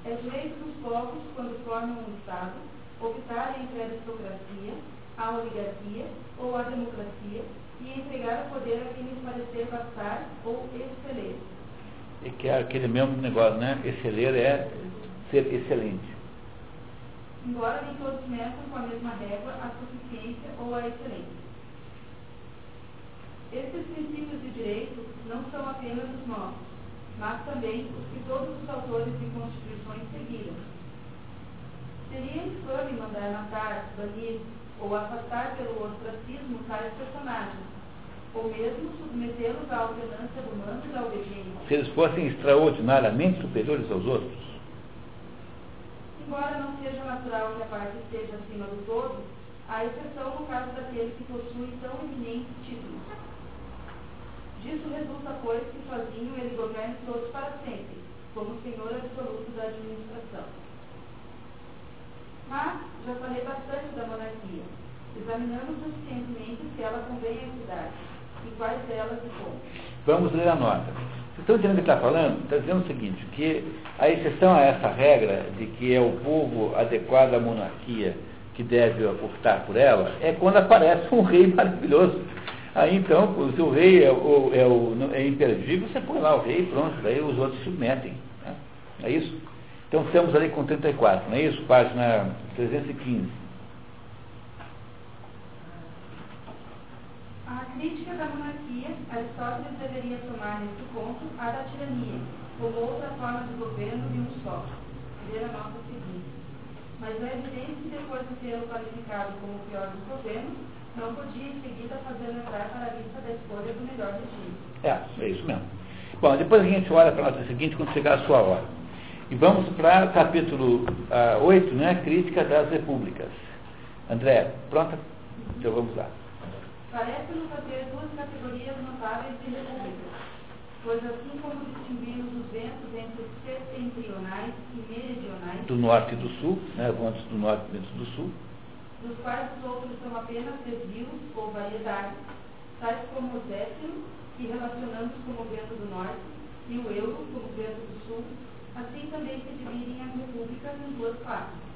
É direito dos povos, quando formam um Estado, optar entre a aristocracia, a oligarquia ou a democracia e entregar o poder a quem lhes parecer bastar ou exceler. E que é aquele mesmo negócio, né? Exceler é ser excelente. Embora nem todos meçam com a mesma régua a suficiência ou a excelência. Esses princípios de direito não são apenas os nossos, mas também os que todos os autores de constituições seguiram. Seria infame mandar matar, banir ou afastar pelo ostracismo tais personagens, ou mesmo submetê-los à alternância do mando e da obediência. Se eles fossem extraordinariamente superiores aos outros. Embora não seja natural que a parte esteja acima do todo, há exceção no caso daquele que possui tão eminentes títulos. Disso resulta, pois, que sozinho ele governe todos para sempre, como senhor absoluto da administração. Mas já falei bastante da monarquia. Examinamos suficientemente se ela convém à cidade e quais delas e como. Vamos ler a nota. Estão entendendo o que está falando? Está dizendo o seguinte, que a exceção a essa regra de que é o povo adequado à monarquia que deve optar por ela, é quando aparece um rei maravilhoso. Aí então, se o rei é, o, é, o, é imperdível, você põe lá o rei pronto, daí os outros submetem. Né? É isso? Então estamos ali com 34, não é isso? Página 315. A crítica da monarquia, Aristóteles deveria tomar nesse ponto a da tirania, como outra forma de governo de um só. Ver a nota seguinte. Mas é evidente que depois de tê-lo qualificado como o pior dos governos, não podia em seguida fazer entrar para a lista da escolha do melhor regime. É, é isso mesmo. Bom, depois a gente olha para a nota seguinte quando chegar a sua hora. E vamos para o capítulo uh, 8, né? Crítica das Repúblicas. André, pronta? Então vamos lá. Parece-nos haver duas categorias notáveis de repúblicas, pois assim como distinguimos os ventos entre os setentrionais e meridionais, do norte e do sul, né, ventos do norte e ventos do sul, dos quais os outros são apenas desvios ou variedades, tais como o zéfiro, que relacionamos como vento do norte, e o euro como vento do sul, assim também se dividem as repúblicas em duas classes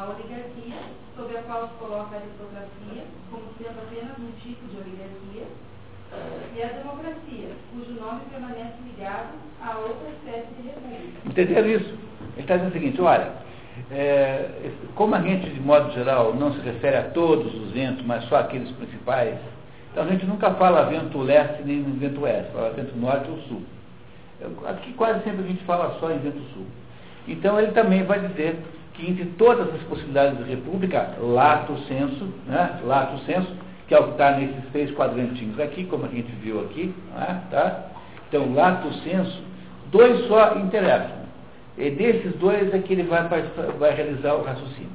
a oligarquia, sobre a qual se coloca a aristocracia, como sendo apenas um tipo de oligarquia, e a democracia, cujo nome permanece ligado a outra espécie de república. Entenderam isso? Ele está dizendo o seguinte, olha, é, como a gente, de modo geral, não se refere a todos os ventos, mas só aqueles principais, então a gente nunca fala vento leste nem vento oeste, fala vento norte ou sul. Aqui quase sempre a gente fala só em vento sul. Então ele também vai dizer que entre todas as possibilidades de república, lato senso, né, lato senso, que é o que está nesses três quadrantinhos aqui, como a gente viu aqui, né, tá? Então, lato senso, dois só interessam. E desses dois é que ele vai, vai realizar o raciocínio.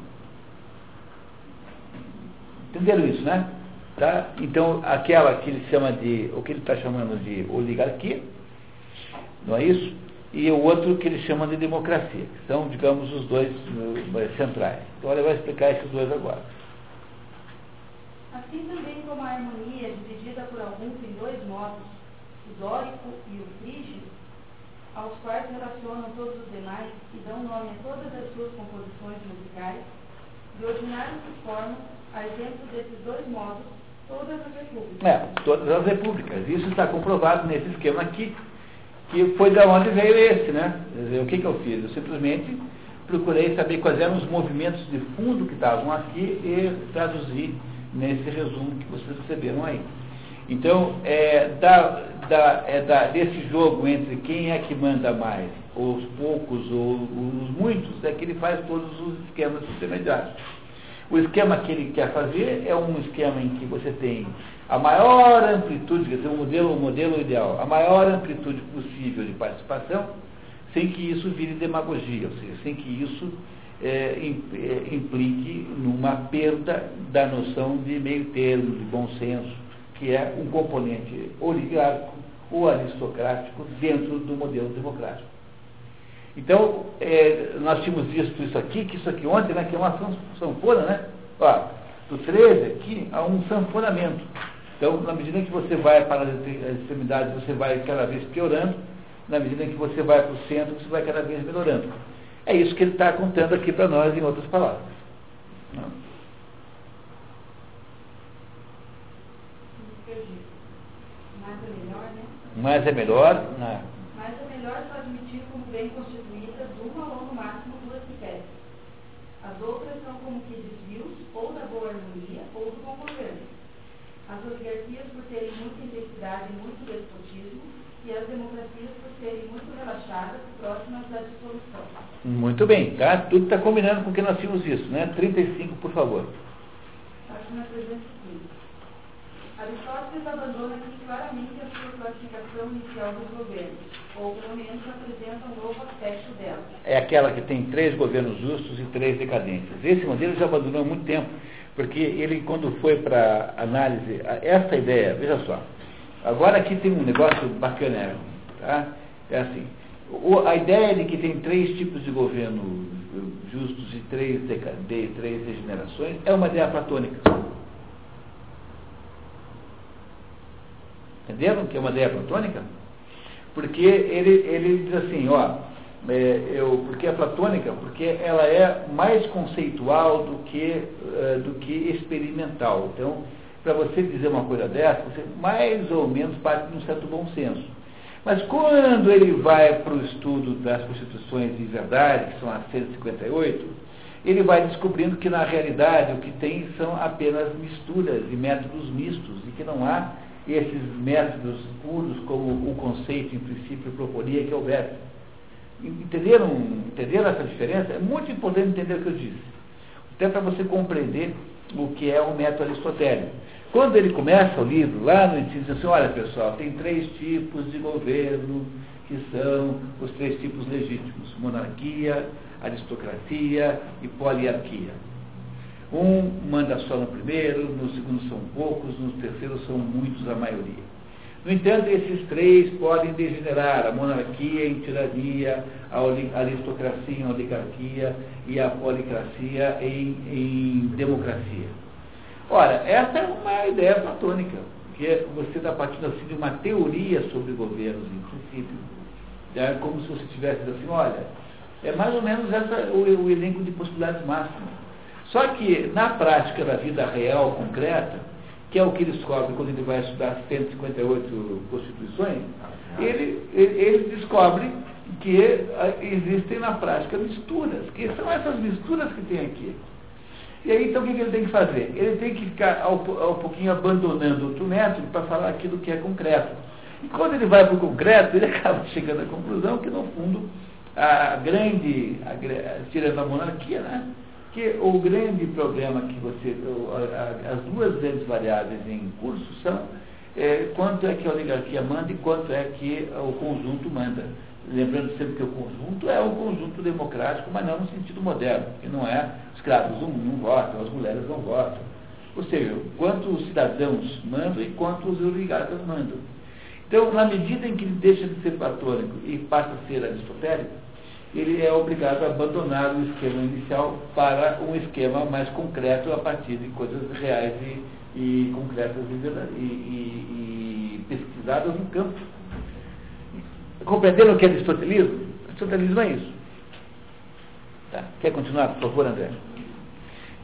Entenderam isso, né? Tá? Então, aquela que ele chama de, o que ele está chamando de oligarquia, não é isso? E o outro que ele chama de democracia, que são, digamos, os dois uh, centrais. Então ele vai explicar esses dois agora. Assim também como a harmonia é dividida por alguns em dois modos, o dórico e o frígio, aos quais relacionam todos os demais e dão nome a todas as suas composições musicais, de ordinário se formam, a exemplo desses dois modos, todas as repúblicas. É, todas as repúblicas. Isso está comprovado nesse esquema aqui, que foi da onde veio esse, né? Dizer, o que, que eu fiz? Eu simplesmente procurei saber quais eram os movimentos de fundo que estavam aqui e traduzi nesse resumo que vocês receberam aí. Então, é, da, da, é da, desse jogo entre quem é que manda mais, os poucos ou os muitos, é que ele faz todos os esquemas intermediários. O esquema que ele quer fazer é um esquema em que você tem a maior amplitude, quer dizer, o modelo, modelo ideal, a maior amplitude possível de participação, sem que isso vire demagogia, ou seja, sem que isso é, é, implique numa perda da noção de meio termo, de bom senso, que é um componente oligarco ou aristocrático dentro do modelo democrático. Então, é, nós tínhamos visto isso aqui, que isso aqui ontem, né, que é uma sanfona, né? Ó, do 13 aqui há um sanfonamento. Então, na medida que você vai para as extremidades, você vai cada vez piorando, na medida que você vai para o centro, você vai cada vez melhorando. É isso que ele está contando aqui para nós, em outras palavras. Não? Mais é melhor, né? Mais é melhor, né? Mais é melhor só admitir como bem constituídas uma ou no máximo duas espécies. As outras são como que desvios ou da boa harmonia ou do bom governo as oligarquias, por terem muita intensidade e muito despotismo, e as democracias por serem muito relaxadas, próximas da dissolução. Muito bem, tá? Tudo está combinando com que nós tínhamos isso, né? 35, por favor. Página 315. Aristóteles abandona aqui claramente a sua classificação inicial dos governos, ou pelo menos apresenta um novo aspecto dela. É aquela que tem três governos justos e três decadentes. Esse modelo já abandonou há muito tempo, porque ele, quando foi para análise, essa ideia, veja só, agora aqui tem um negócio bacana, tá? É assim, a ideia de que tem três tipos de governo justos e três, de, três degenerações é uma ideia platônica. Entenderam que é uma ideia platônica? Porque ele, ele diz assim, ó, é, eu, porque é platônica, porque ela é mais conceitual do que, uh, do que experimental. Então, para você dizer uma coisa dessa, você mais ou menos parte de um certo bom senso. Mas quando ele vai para o estudo das constituições de verdade, que são as 158, ele vai descobrindo que na realidade o que tem são apenas misturas e métodos mistos, e que não há esses métodos puros como o conceito em princípio proporia que houvesse. Entenderam, entenderam essa diferença? É muito importante entender o que eu disse. Até para você compreender o que é o método aristotélico. Quando ele começa o livro, lá no início, diz assim, olha pessoal, tem três tipos de governo que são os três tipos legítimos, monarquia, aristocracia e poliarquia. Um manda só no primeiro, no segundo são poucos, no terceiro são muitos, a maioria. No entanto, esses três podem degenerar a monarquia em tirania, a aristocracia em oligarquia e a policracia em, em democracia. Ora, essa é uma ideia platônica, que você está partindo assim de uma teoria sobre governos, em princípio. É como se você tivesse assim, olha, é mais ou menos essa, o, o elenco de possibilidades máximas. Só que na prática da vida real, concreta, que é o que ele descobre quando ele vai estudar as 158 constituições, ele, ele, ele descobre que ah, existem na prática misturas, que são essas misturas que tem aqui. E aí, então, o que ele tem que fazer? Ele tem que ficar ao, ao pouquinho abandonando outro método para falar aquilo que é concreto. E quando ele vai para o concreto, ele acaba chegando à conclusão que, no fundo, a grande, a, tirando a monarquia, né? Que o grande problema que você, as duas grandes variáveis em curso são é, quanto é que a oligarquia manda e quanto é que o conjunto manda. Lembrando sempre que o conjunto é o conjunto democrático, mas não no sentido moderno, que não é escravos não, não votam, as mulheres não votam. Ou seja, quanto os cidadãos mandam e quanto os oligarcas mandam. Então, na medida em que ele deixa de ser platônico e passa a ser aristotélico, ele é obrigado a abandonar o esquema inicial para um esquema mais concreto a partir de coisas reais e, e concretas e, e, e, pesquisadas no campo. Compreenderam o que é aristotelismo? Aristotelismo é isso. Tá. Quer continuar, por favor, André?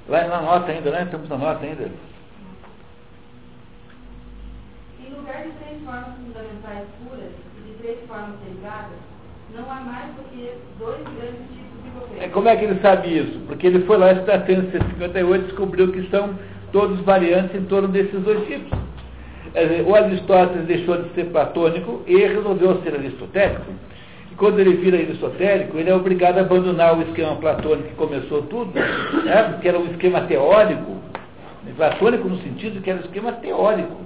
Vai na nota ainda, né? Estamos na nota ainda. Em lugar de três formas fundamentais puras e de três formas derivadas, não há mais do que dois grandes tipos de governo. É, como é que ele sabe isso? Porque ele foi lá estudar 158 e descobriu que são todos variantes em torno desses dois tipos. O Aristóteles deixou de ser platônico e resolveu ser aristotélico. E quando ele vira aristotélico, ele é obrigado a abandonar o esquema platônico que começou tudo, né? porque era um esquema teórico, platônico no sentido que era um esquema teórico,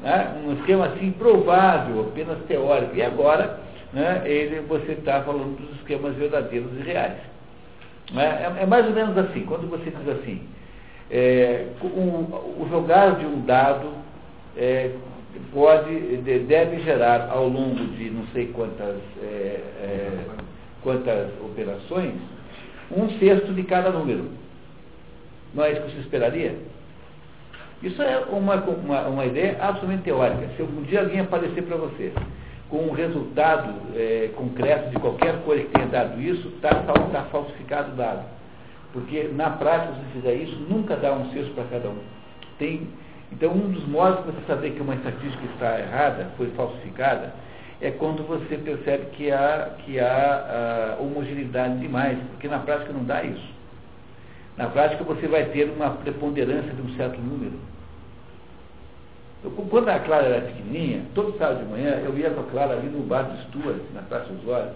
né? um esquema assim provável, apenas teórico. E agora né, ele, você está falando dos esquemas verdadeiros e reais. Né? É, é, mais ou menos assim, quando você diz assim, é, um, o jogar de um dado é, pode, deve gerar ao longo de não sei quantas, é, é, quantas operações, um sexto de cada número. Não é isso que você esperaria? Isso é uma, uma, uma ideia absolutamente teórica. Se algum dia alguém aparecer para você com um resultado é, concreto de qualquer coisa que tenha dado isso, está tá falsificado o dado. Porque na prática, se fizer isso, nunca dá um sexto para cada um. Tem, então, um dos modos de você saber que uma estatística está errada, foi falsificada, é quando você percebe que há, que há homogeneidade demais, porque na prática não dá isso. Na prática você vai ter uma preponderância de um certo número. Eu, quando a Clara era pequenininha, todo sábado de manhã eu ia com a Clara ali no bar do Stuart, na Praça Osório,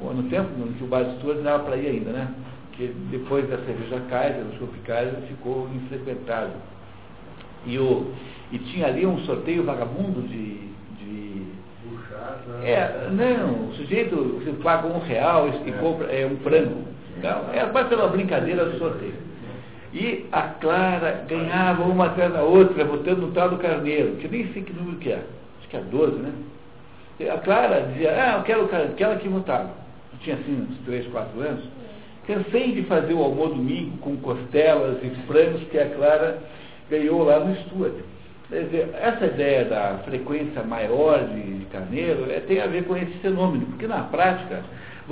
no tempo no que o bar do Stuart não dava para ir ainda, né? Porque depois da cerveja Kaiser, o Chopp Kaiser ficou infrequentável. E, o, e tinha ali um sorteio vagabundo de. de é, não, o sujeito você paga um real e compra é, um frango. Então, é quase pela brincadeira do sorteio. E a Clara ganhava uma atrás da outra, botando no tal do carneiro, que nem sei que número que é, acho que é 12, né? E a Clara dizia, ah, eu quero aquela que votava. Eu tinha assim uns 3, 4 anos. Cansei de fazer o almoço domingo com costelas e frangos que a Clara ganhou lá no Stuart. Quer dizer, essa ideia da frequência maior de carneiro é, tem a ver com esse fenômeno, porque na prática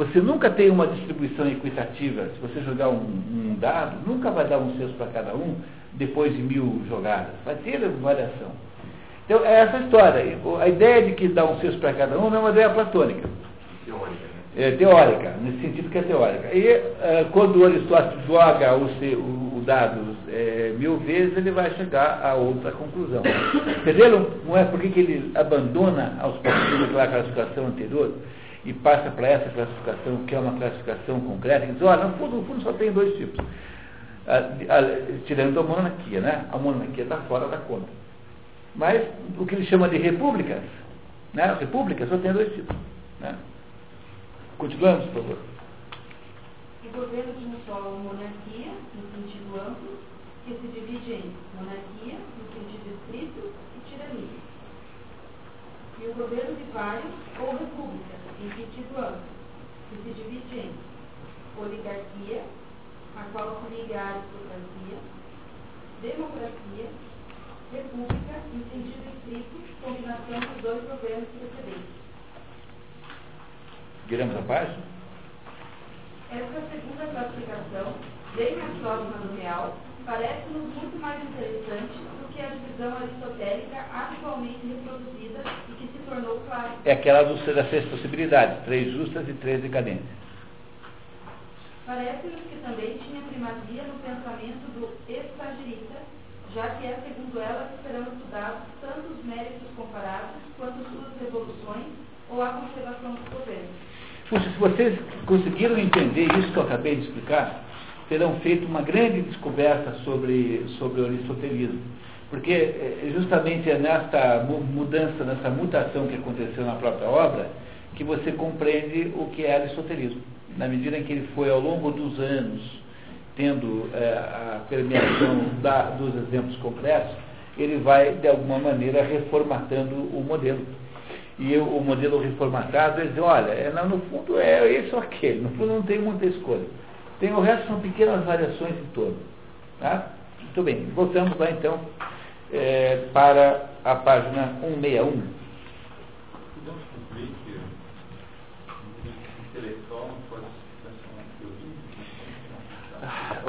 você nunca tem uma distribuição equitativa. Se você jogar um, um dado, nunca vai dar um sexto para cada um depois de mil jogadas. Vai ter variação. Então, é essa história. A ideia de que dá um sexto para cada um é uma ideia platônica. Teórica. Né? É, teórica, nesse sentido que é teórica. E uh, quando o Aristóteles joga o, o, o dado é, mil vezes, ele vai chegar a outra conclusão. Entenderam? Não é porque que ele abandona aos poucos aquela classificação anterior e passa para essa classificação, que é uma classificação concreta, e diz, olha, no fundo, no fundo só tem dois tipos. tirando a monarquia, né? A monarquia está fora da conta. Mas o que ele chama de repúblicas, né? Repúblicas só tem dois tipos. Né? Continuamos, por favor. O governo de um solo monarquia, no sentido amplo, que se divide em monarquia, no sentido estrito, e tirania. E o governo de vários, ou república, em que se divide em oligarquia, a qual se liga à aristocracia, democracia, república, em sentido estrito, combinação dos dois governos precedentes. Viramos a página? Esta segunda classificação, bem mais próxima do real, parece-nos muito mais interessante do que a divisão aristotélica atualmente reproduzida e que se tornou clara. É aquela dos, das seis possibilidades, três justas e três decadentes. Parece-nos que também tinha primazia no pensamento do estagirita, já que é segundo ela que serão estudados tanto os méritos comparados quanto suas revoluções ou a conservação dos governos. Puxa, se vocês conseguiram entender isso que eu acabei de explicar, terão feito uma grande descoberta sobre, sobre o aristotelismo. Porque é, justamente é nesta mudança, nessa mutação que aconteceu na própria obra, que você compreende o que é aristotelismo. Na medida em que ele foi, ao longo dos anos, tendo é, a permeação da, dos exemplos concretos, ele vai, de alguma maneira, reformatando o modelo. E eu, o modelo reformatado, ele diz, olha, é, no fundo é esse ou aquele, no fundo não tem muita escolha. Tem o resto são pequenas variações em torno. Tá? Muito bem, voltamos lá então é, para a página 161.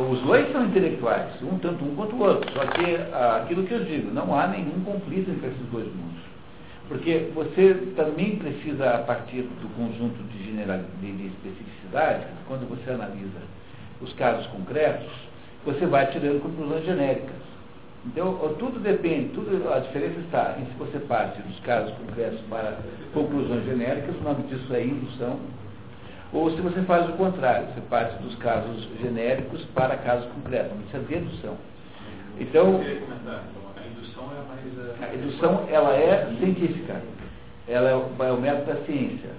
Os dois são intelectuais, um tanto um quanto o outro. Só que ah, aquilo que eu digo, não há nenhum conflito entre esses dois mundos. Porque você também precisa, a partir do conjunto de, general, de especificidades, quando você analisa os casos concretos, você vai tirando conclusões genéricas. Então, tudo depende, tudo, a diferença está em se você parte dos casos concretos para conclusões genéricas, o nome disso é indução, ou se você faz o contrário, você parte dos casos genéricos para casos concretos, isso é dedução. Então, a indução é mais... A indução, ela é científica, ela é o, é o método da ciência,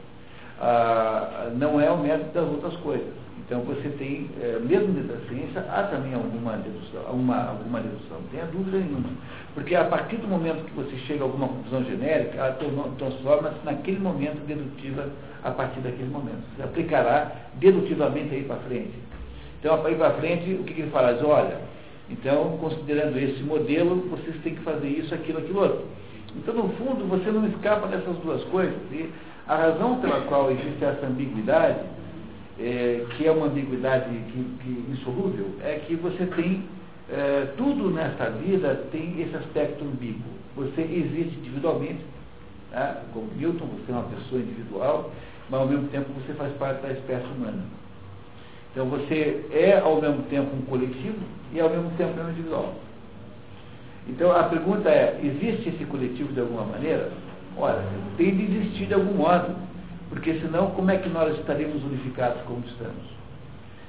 ah, não é o método das outras coisas. Então você tem, é, mesmo dentro da ciência, há também alguma dedução, alguma, alguma dedução, não tenha dúvida nenhuma. Porque a partir do momento que você chega a alguma conclusão genérica, ela transforma-se naquele momento dedutiva a partir daquele momento. Você aplicará dedutivamente aí para frente. Então, aí para frente, o que, ele fala? Olha, então, considerando esse modelo, vocês têm que fazer isso, aquilo, aquilo outro. Então, no fundo, você não escapa dessas duas coisas. E a razão pela qual existe essa ambiguidade é, que é uma ambiguidade que, que, insolúvel, é que você tem, é, tudo nesta vida tem esse aspecto ambíguo. Você existe individualmente, tá? como Newton, você é uma pessoa individual, mas ao mesmo tempo você faz parte da espécie humana. Então você é ao mesmo tempo um coletivo e ao mesmo tempo um individual. Então a pergunta é, existe esse coletivo de alguma maneira? Ora, tem de existir de algum modo, porque senão como é que nós estaríamos unificados como estamos?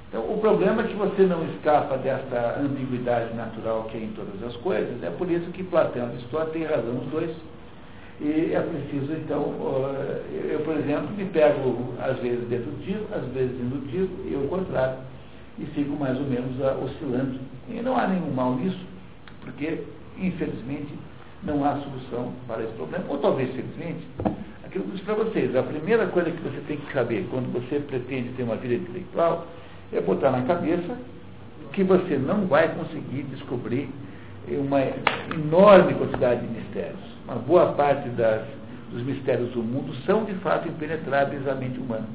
Então o problema é que você não escapa dessa ambiguidade natural que é em todas as coisas, é por isso que Platão e Aristóteles têm razão os dois, e é preciso, então, eu, por exemplo, me pego às vezes dedutivo, às vezes indutivo, e o contrário, e fico mais ou menos oscilando. E não há nenhum mal nisso, porque, infelizmente, não há solução para esse problema, ou talvez felizmente, que eu disse para vocês, a primeira coisa que você tem que saber quando você pretende ter uma vida intelectual é botar na cabeça que você não vai conseguir descobrir uma enorme quantidade de mistérios uma boa parte das, dos mistérios do mundo são de fato impenetráveis à mente humana.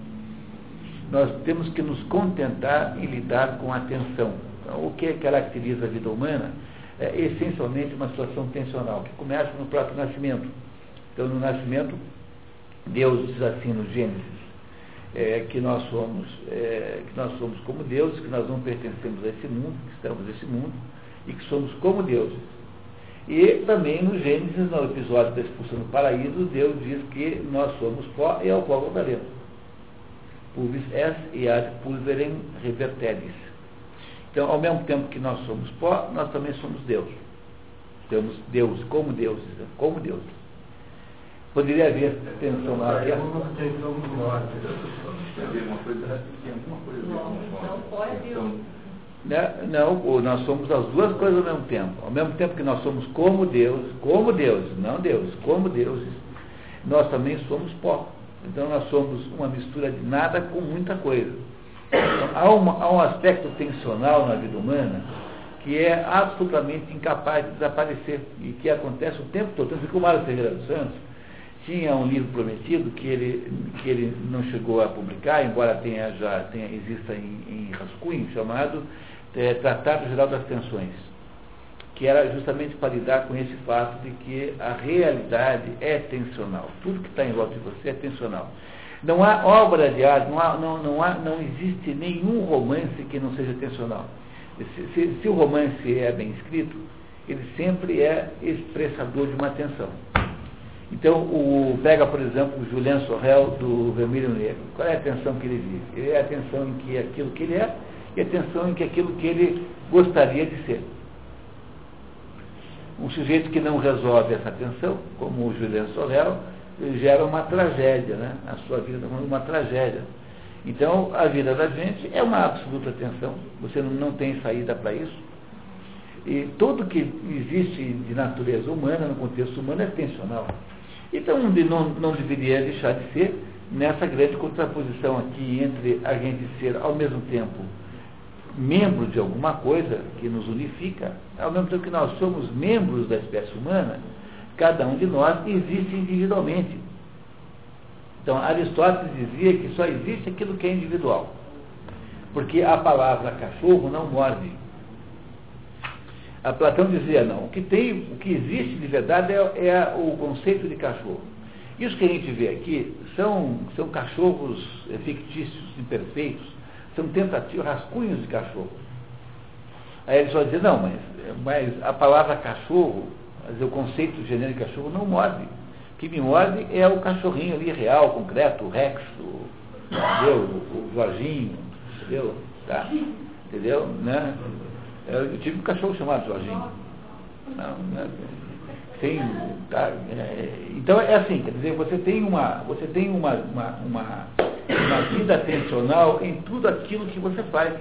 Nós temos que nos contentar em lidar com a tensão. Então, o que caracteriza a vida humana é essencialmente uma situação tensional, que começa no próprio nascimento. Então, no nascimento, Deus diz assim no Gênesis, é, que nós somos é, que nós somos como deuses, que nós não pertencemos a esse mundo, que estamos nesse mundo, e que somos como deuses. E também no Gênesis, no episódio da expulsão do paraíso, Deus diz que nós somos pó e ao pó voltaremos. Pulvis es e ad pulverem reverteris. Então, ao mesmo tempo que nós somos pó, nós também somos Deus. Temos Deus, como deuses, como deuses. Poderia haver tensão coisa, uma coisa. Não? Não, nós somos as duas coisas ao mesmo tempo. Ao mesmo tempo que nós somos como Deus, como Deus, não Deus, como deuses, nós também somos pó. Então nós somos uma mistura de nada com muita coisa. Então, há, uma, há um aspecto tensional na vida humana que é absolutamente incapaz de desaparecer e que acontece o tempo todo. Tanto que o Mário Ferreira dos Santos tinha um livro prometido que ele, que ele não chegou a publicar, embora tenha já tenha, exista em, em rascunho, chamado é, Tratado Geral das Tensões, que era justamente para lidar com esse fato de que a realidade é tensional. Tudo que está em volta de você é tensional. Não há obra de arte, não, há, não, não, há, não existe nenhum romance que não seja tensional. Se, se, se o romance é bem escrito, ele sempre é expressador de uma tensão. Então, o, pega, por exemplo, o Julien Sorrel do Vermelho Negro. Qual é a tensão que ele vive? Ele é a tensão em que aquilo que ele é e atenção em que aquilo que ele gostaria de ser. Um sujeito que não resolve essa tensão, como o Julian Sorel, gera uma tragédia, né? A sua vida está uma tragédia. Então, a vida da gente é uma absoluta tensão. Você não tem saída para isso. E tudo que existe de natureza humana, no contexto humano, é tensional. Então, não, não deveria deixar de ser nessa grande contraposição aqui entre a gente ser, ao mesmo tempo, membro de alguma coisa que nos unifica, ao mesmo tempo que nós somos membros da espécie humana, cada um de nós existe individualmente. Então, Aristóteles dizia que só existe aquilo que é individual. Porque a palavra cachorro não morde. A Platão dizia não. O que tem, o que existe de verdade é, é o conceito de cachorro. Isso que a gente vê aqui são, são cachorros fictícios, imperfeitos, são tentativas, rascunhos de cachorro. Aí ele só dizer, não, mas, mas a palavra cachorro, o conceito genérico de cachorro não morde. O que me morde é o cachorrinho ali real, concreto, o Rex, o, entendeu? o Jorginho, entendeu? Tá? Entendeu? Né? Eu tive um cachorro chamado Jorginho. Não, né? tá? é, então é assim, quer dizer, você tem uma, você tem uma, uma, uma uma vida atencional em tudo aquilo que você faz.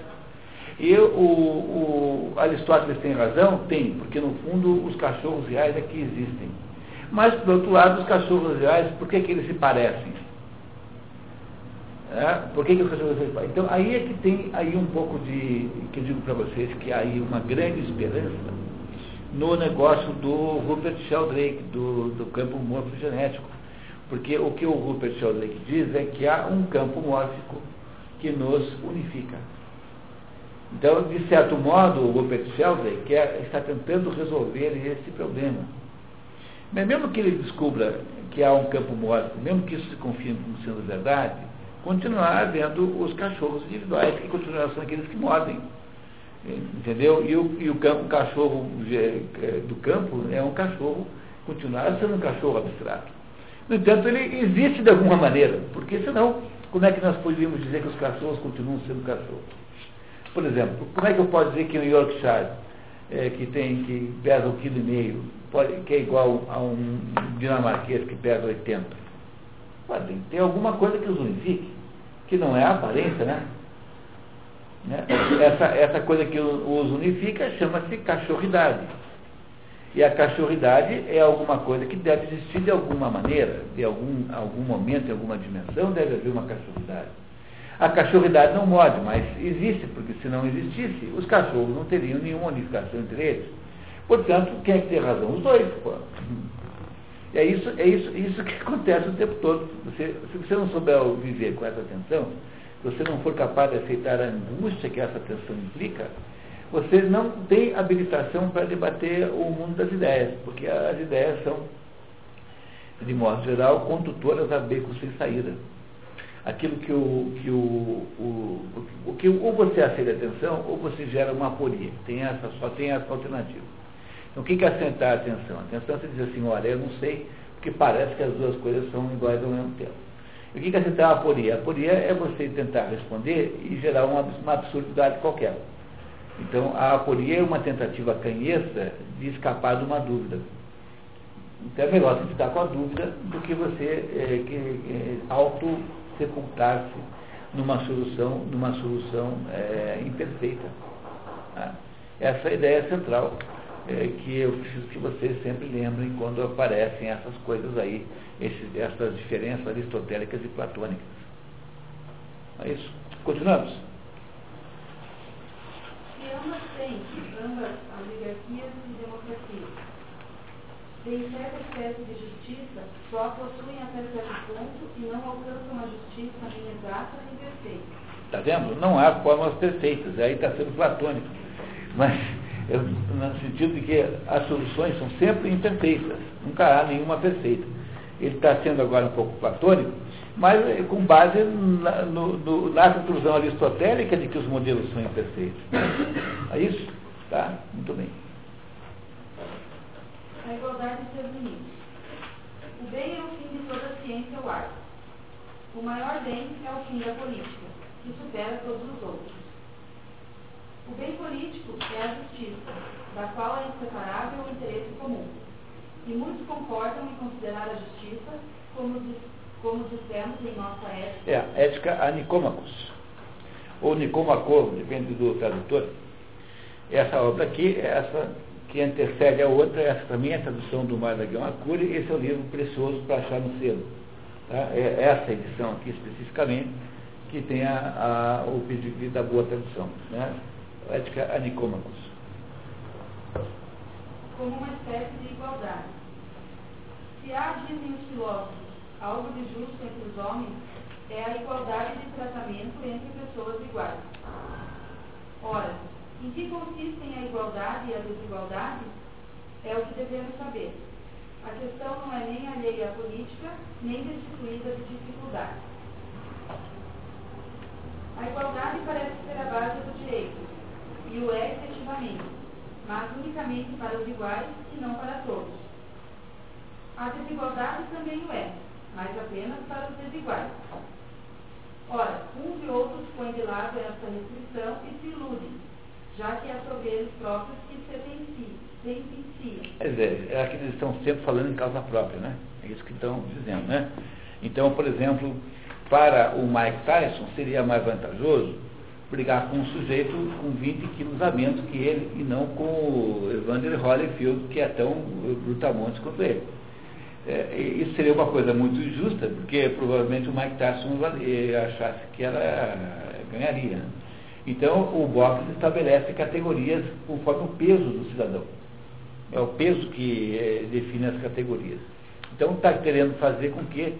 E o, o Aristóteles tem razão? Tem, porque no fundo os cachorros reais é que existem. Mas, por outro lado, os cachorros reais, por que, que eles se parecem? É? Por que, que cachorros se parecem? Então, aí é que tem aí um pouco de, que eu digo para vocês, que há aí uma grande esperança no negócio do Rupert Sheldrake, do, do campo morfogenético. Porque o que o Rupert Sheldrake diz é que há um campo mórfico que nos unifica. Então, de certo modo, o Rupert Sheldrake quer, está tentando resolver esse problema. Mas mesmo que ele descubra que há um campo mórfico, mesmo que isso se confirme como sendo verdade, continuará havendo os cachorros individuais que continuarão sendo aqueles que mordem. Entendeu? E o, e o, campo, o cachorro é, do campo é um cachorro, continuar sendo um cachorro abstrato. No entanto, ele existe de alguma maneira, porque senão, como é que nós poderíamos dizer que os cachorros continuam sendo cachorros? Por exemplo, como é que eu posso dizer que um Yorkshire, é, que tem, que pesa um quilo e meio, pode, que é igual a um dinamarquês que pesa 80? Pode ter alguma coisa que os unifique, que não é a aparência, né? Né? Essa, essa coisa que os unifica chama-se cachorridade. E a cachorridade é alguma coisa que deve existir de alguma maneira, de algum, algum momento, em alguma dimensão, deve haver uma cachorridade. A cachorridade não morde, mas existe, porque se não existisse, os cachorros não teriam nenhuma unificação entre eles. Portanto, quem é que tem razão? Os dois. Pô. É isso, é isso, isso que acontece o tempo todo. Você, se você não souber viver com essa atenção, se você não for capaz de aceitar a angústia que essa tensão implica, você não tem habilitação para debater o mundo das ideias, porque as ideias são, de modo geral, condutoras a becos sem saída. Aquilo que o, que o, o, o que ou você aceita a atenção ou você gera uma aporia. Tem essa, só tem essa alternativa. Então, o que é assentar a atenção? A atenção você diz assim, olha, eu não sei, porque parece que as duas coisas são iguais ao mesmo tempo. E o que é aceitar a aporia? A aporia é você tentar responder e gerar uma, uma absurdidade qualquer. Então, a aporia é uma tentativa canhesta de escapar de uma dúvida. Então, é melhor você ficar com a dúvida do que você é, que, é, auto-sepultar-se numa solução, numa solução é, imperfeita. Tá? Essa é a ideia central é, que eu preciso que vocês sempre lembrem quando aparecem essas coisas aí, esses, essas diferenças aristotélicas e platônicas. É isso. Continuamos. Se ambas têm, ambas oligarquias e democracias, têm certa espécie de justiça, só possuem até certo ponto e não alcançam uma justiça nem exata nem perfeita. Está vendo? Não há formas perfeitas, aí está sendo platônico. Mas no sentido de que as soluções são sempre imperfeitas, nunca há nenhuma perfeita. Ele está sendo agora um pouco platônico, mas eh, com base na, no, no, na conclusão aristotélica de que os modelos são imperfeitos. É isso? Tá? Muito bem. A igualdade de seus limites. O bem é o fim de toda ciência ou arte. O maior bem é o fim da política, que supera todos os outros. O bem político é a justiça, da qual é inseparável o interesse comum. E muitos concordam em considerar a justiça como, como dissemos em nossa ética. É, a ética a Nicômacos, ou Nicômaco, depende do tradutor. Essa obra aqui, é essa que antecede a outra, essa também é a tradução do Mar da Guiamacuri, esse é o livro precioso para achar no selo. Tá? É essa edição aqui especificamente, que tem a, a, o pedigree da boa tradução. Né? Ética a Nicômacos. Como uma espécie de igualdade. Se há, dizem os filósofos, algo de justo entre os homens, é a igualdade de tratamento entre pessoas iguais. Ora, em que consistem a igualdade e a desigualdade? É o que devemos saber. A questão não é nem alheia à política, nem destituída de dificuldade. A igualdade parece ser a base do direito, e o é efetivamente, mas unicamente para os iguais e não para todos. A desigualdade também o é, mas apenas para os desiguais. Ora, uns e outros põem de lado esta restrição e se iludem, já que é sobre eles próprios que se sentenciam. Quer dizer, é que eles estão sempre falando em causa própria, né? É isso que estão dizendo, né? Então, por exemplo, para o Mike Tyson seria mais vantajoso brigar com um sujeito com 20 quilos a menos que ele e não com o Evander Holyfield, que é tão brutamontes quanto ele. É, isso seria uma coisa muito injusta, porque provavelmente o Mike Tyson achasse que ela ganharia. Então, o boxe estabelece categorias conforme o peso do cidadão. É o peso que é, define as categorias. Então, está querendo fazer com que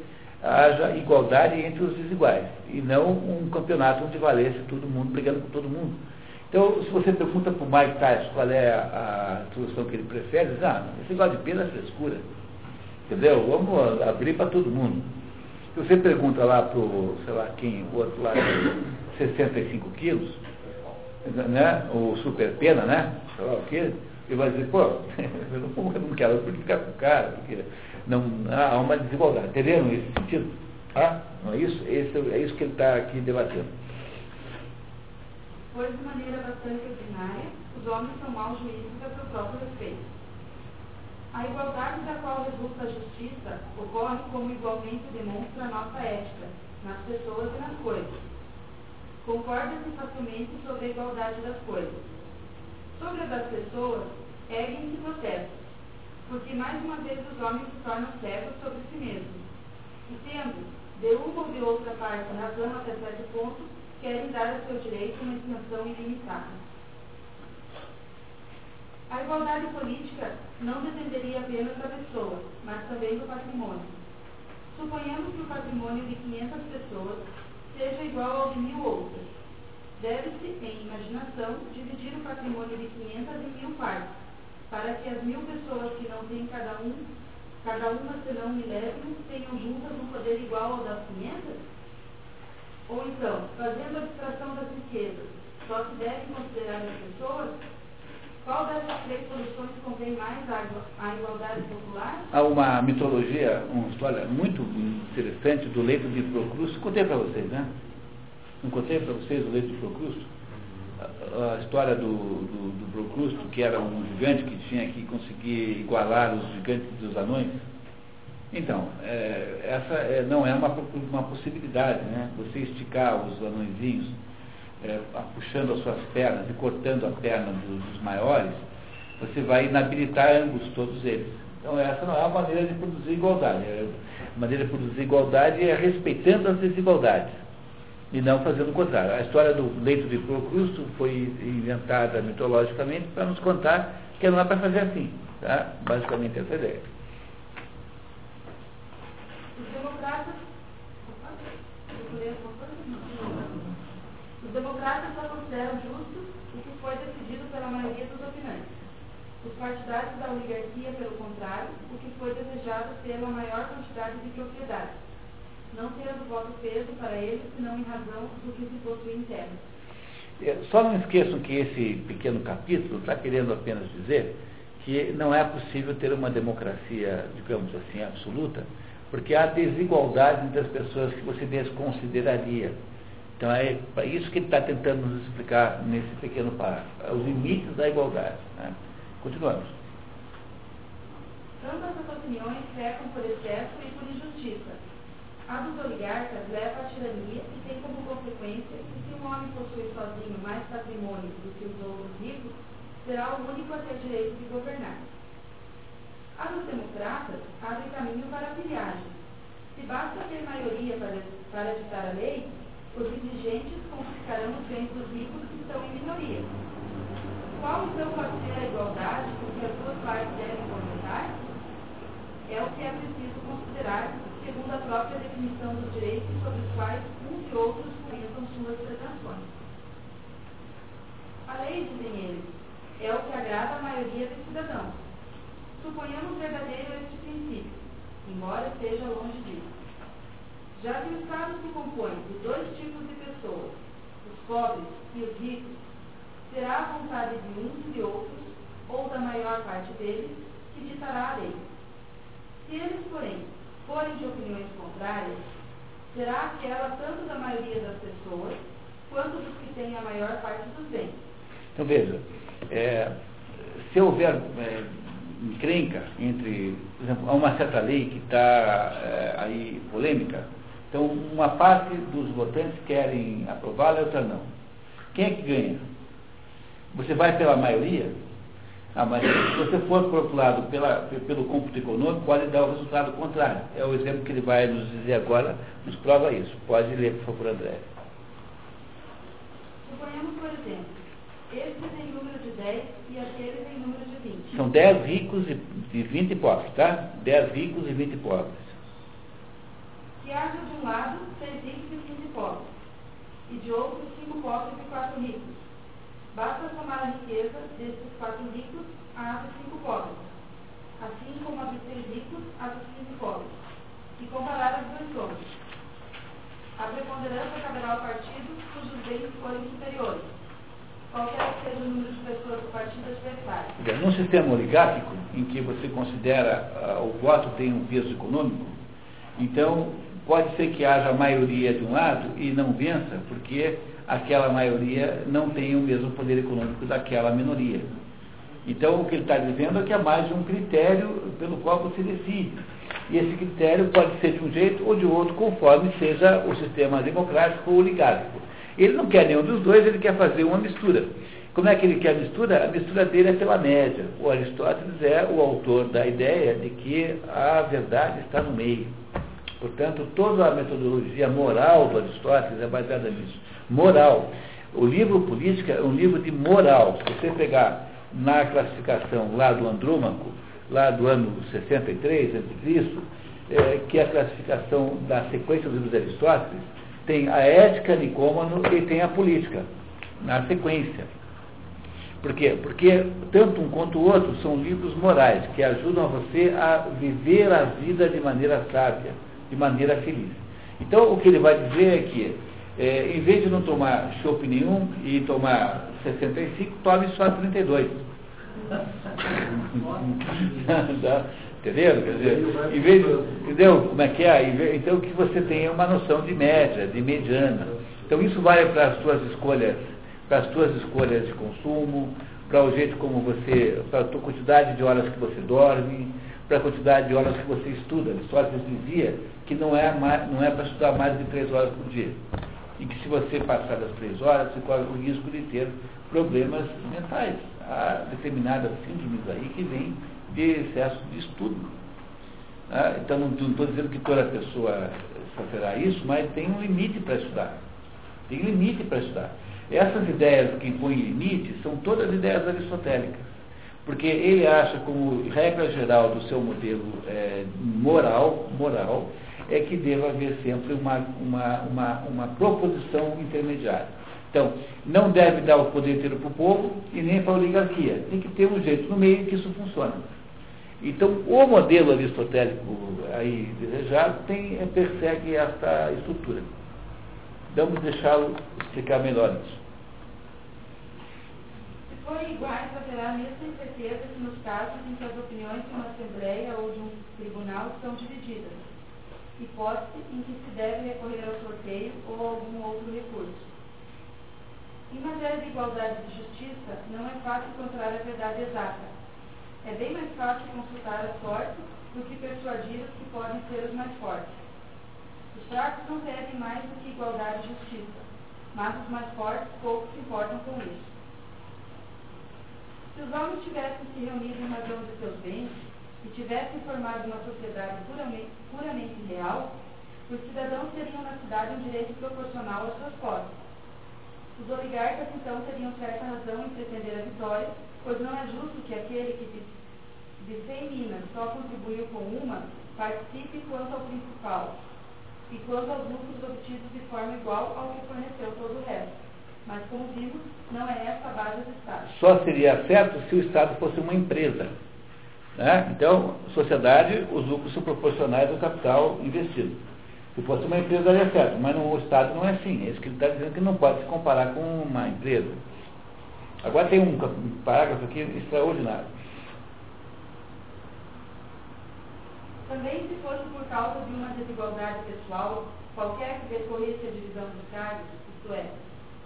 haja igualdade entre os desiguais, e não um campeonato onde valesse todo mundo brigando com todo mundo. Então, se você pergunta para o Mike Tyson qual é a, solução que ele prefere, diz, ah, esse negócio de pena é frescura. Entendeu? Vamos abrir para todo mundo. Se você pergunta lá para o, sei lá quem, o outro lá, 65 quilos, né, o super pena, né? Sei lá o quê, e vai dizer, pô, eu não, eu não quero ficar com o cara, porque não, há uma desigualdade. Entenderam nesse sentido? Ah, não é isso? Esse, é isso que ele está aqui debatendo. Pois, de maneira bastante ordinária, os homens são maus juízes a seu próprio respeito. A igualdade da qual resulta a justiça ocorre como igualmente demonstra a nossa ética, nas pessoas e nas coisas. Concorda-se facilmente sobre a igualdade das coisas. Sobre a das pessoas, erguem-se protestos, porque mais uma vez os homens se tornam cegos sobre si mesmos. E tendo, de uma ou de outra parte, razão até certo ponto, querem dar a seu direito uma extensão ilimitada. A igualdade política não dependeria apenas da pessoa, mas também do patrimônio. Suponhamos que o patrimônio de 500 pessoas seja igual ao de mil outras. Deve-se, em imaginação, dividir o patrimônio de 500 em mil partes, para que as mil pessoas que têm cada um, cada uma senão milésimo, tenham juntas um poder igual ao das 500? Ou então, fazendo a abstração das riquezas, só se deve considerar as pessoas? Qual dessas três soluções convém mais à igualdade popular? Há uma mitologia, uma história muito interessante do leito de Procrusto. Contei para vocês, né? Não contei para vocês o leito de Procrusto? A, história do, do, do que era um gigante que tinha que conseguir igualar os gigantes dos anões. Então, é, essa é, não é uma, uma possibilidade, né? Você esticar os anõezinhos é, puxando as suas pernas e cortando a perna dos, dos, maiores, você vai inabilitar ambos, todos eles. Então essa não é a maneira de produzir igualdade. A maneira de produzir igualdade é respeitando as desigualdades e não fazendo o contrário. A história do leito de Procrusto foi inventada mitologicamente para nos contar que não é para fazer assim. Tá? Basicamente essa é ideia. Os democratas Os democratas só consideram justo o que foi decidido pela maioria dos opinantes. Os partidários da oligarquia, pelo contrário, o que foi desejado pela maior quantidade de propriedades, não tendo voto peso para eles, senão em razão do que se possui terra. É, só não esqueçam que esse pequeno capítulo está querendo apenas dizer que não é possível ter uma democracia, digamos assim, absoluta, porque há desigualdade entre as pessoas que você desconsideraria. Então é isso que ele está tentando nos explicar nesse pequeno parágrafo, os limites da igualdade. Né? Continuamos. Ambas as opiniões pecam por excesso e por injustiça. A dos oligarcas leva à tirania e tem como consequência que se um homem possui sozinho mais patrimônio do que os outros ricos, será o único a ter direito de governar. A dos democratas abre caminho para a pilhagem. Se basta ter maioria para, para editar a lei, os indigentes confiscarão os bens dos ricos que estão em minoria. Qual então pode ser a igualdade com que as duas partes devem completar? É o que é preciso considerar, segundo a própria definição dos direitos sobre os quais uns e outros comentam suas pretensões. A lei, dizem eles, é o que agrada a maioria dos cidadãos. Suponhamos verdadeiro este princípio, embora esteja longe disso. Já que o Estado se compõe de dois tipos de pessoas, os pobres e os ricos, será a vontade de uns e de outros, ou da maior parte deles, que ditará a lei. Se eles, porém, forem de opiniões contrárias, será aquela tanto da maioria das pessoas, quanto dos que têm a maior parte dos bens. Então veja, é, se houver é, encrenca entre, por exemplo, há uma certa lei que está é, aí polêmica, então, uma parte dos votantes querem aprová-la e outra não. Quem é que ganha? Você vai pela maioria? Ah, mas se você for lado pela, pelo cômputo econômico, pode dar o resultado contrário. É o exemplo que ele vai nos dizer agora, nos prova isso. Pode ler, por favor, André. Suponhamos, por exemplo, estes em número de 10 e aqueles em número de 20. São 10 ricos e 20 pobres, tá? 10 ricos e 20 pobres que haja de um lado seis ricos e quinze pobres, e de outro cinco pobres e quatro ricos. Basta somar a riqueza desses quatro ricos à dos cinco pobres, assim como a dos seis ricos à dos quinze pobres, e comparar as duas somas. A preponderância caberá ao partido cujos bens forem superiores. qualquer que seja o número de pessoas do partido adversário. Num sistema oligárquico, em que você considera uh, o voto tem um peso econômico, então pode ser que haja maioria de um lado e não vença, porque aquela maioria não tem o mesmo poder econômico daquela minoria. Então, o que ele está dizendo é que há mais de um critério pelo qual você decide. E esse critério pode ser de um jeito ou de outro, conforme seja o sistema democrático ou oligárquico. Ele não quer nenhum dos dois, ele quer fazer uma mistura. Como é que ele quer a mistura? A mistura dele é pela média. O Aristóteles é o autor da ideia de que a verdade está no meio. Portanto, toda a metodologia moral do Aristóteles é baseada nisso. Moral. O livro Política é um livro de moral. Se você pegar na classificação lá do Andrômaco, lá do ano 63 a.C., é, que é a classificação da sequência dos livros de Aristóteles, tem a ética Nicômano e tem a política, na sequência. Por quê? Porque tanto um quanto o outro são livros morais que ajudam você a viver a vida de maneira sábia, de maneira feliz. Então, o que ele vai dizer é que, é, em vez de não tomar chopp nenhum e tomar 65, tome só 32. tá? Entendeu? Quer dizer, em vez, entendeu como é que é? Então que você tenha uma noção de média, de mediana. Então isso vale para as suas escolhas, para as suas escolhas de consumo, para o jeito como você, para a quantidade de horas que você dorme, para a quantidade de horas que você estuda. Aristóteles dizia que não é, não é para estudar mais de três horas por dia. E que se você passar das três horas, você corre o risco de ter problemas mentais. Há determinadas síndromes aí que vêm de excesso de estudo. Ah, então, não estou dizendo que toda pessoa sofrerá isso, mas tem um limite para estudar. Tem limite para estudar. Essas ideias que impõem limite são todas ideias aristotélicas. Porque ele acha, como regra geral do seu modelo é, moral, moral, é que deva haver sempre uma, uma, uma, uma proposição intermediária. Então, não deve dar o poder inteiro para o povo e nem para a oligarquia. Tem que ter um jeito no meio que isso funciona. Então, o modelo aristotélico aí desejado tem, persegue esta estrutura. Vamos deixá-lo explicar melhor isso. Se forem iguais, haverá a mesma incerteza que nos casos em que as opiniões de uma assembleia ou de um tribunal são divididas, hipótese em que se deve recorrer ao sorteio ou a algum outro recurso. Em matéria de igualdade de justiça, não é fácil encontrar a verdade exata é bem mais fácil consultar a sorte do que persuadir os que podem ser os mais fortes. Os fracos não pedem mais do que igualdade e justiça, mas os mais fortes pouco se importam com isso. Se os homens tivessem se reunido em razão de seus bens e tivessem formado uma sociedade puramente, puramente real, os cidadãos teriam na cidade um direito proporcional às suas posses. Os oligarcas, então, teriam certa razão em pretender a vitória, pois não é justo que aquele que de 100 minas só contribuiu com uma, participe quanto ao principal, e quanto aos lucros obtidos de forma igual ao que forneceu todo o resto. Mas, como vimos, não é essa a base do Estado. Só seria certo se o Estado fosse uma empresa. Né? Então, sociedade, os lucros são proporcionais ao capital investido. Se fosse uma empresa, daria certo, mas no, Estado não é assim. É isso que ele está dizendo que não pode se comparar com uma empresa. Agora tem um parágrafo aqui extraordinário. Também se fosse por causa de uma desigualdade pessoal, qualquer que decorresse a divisão dos cargos, isto é,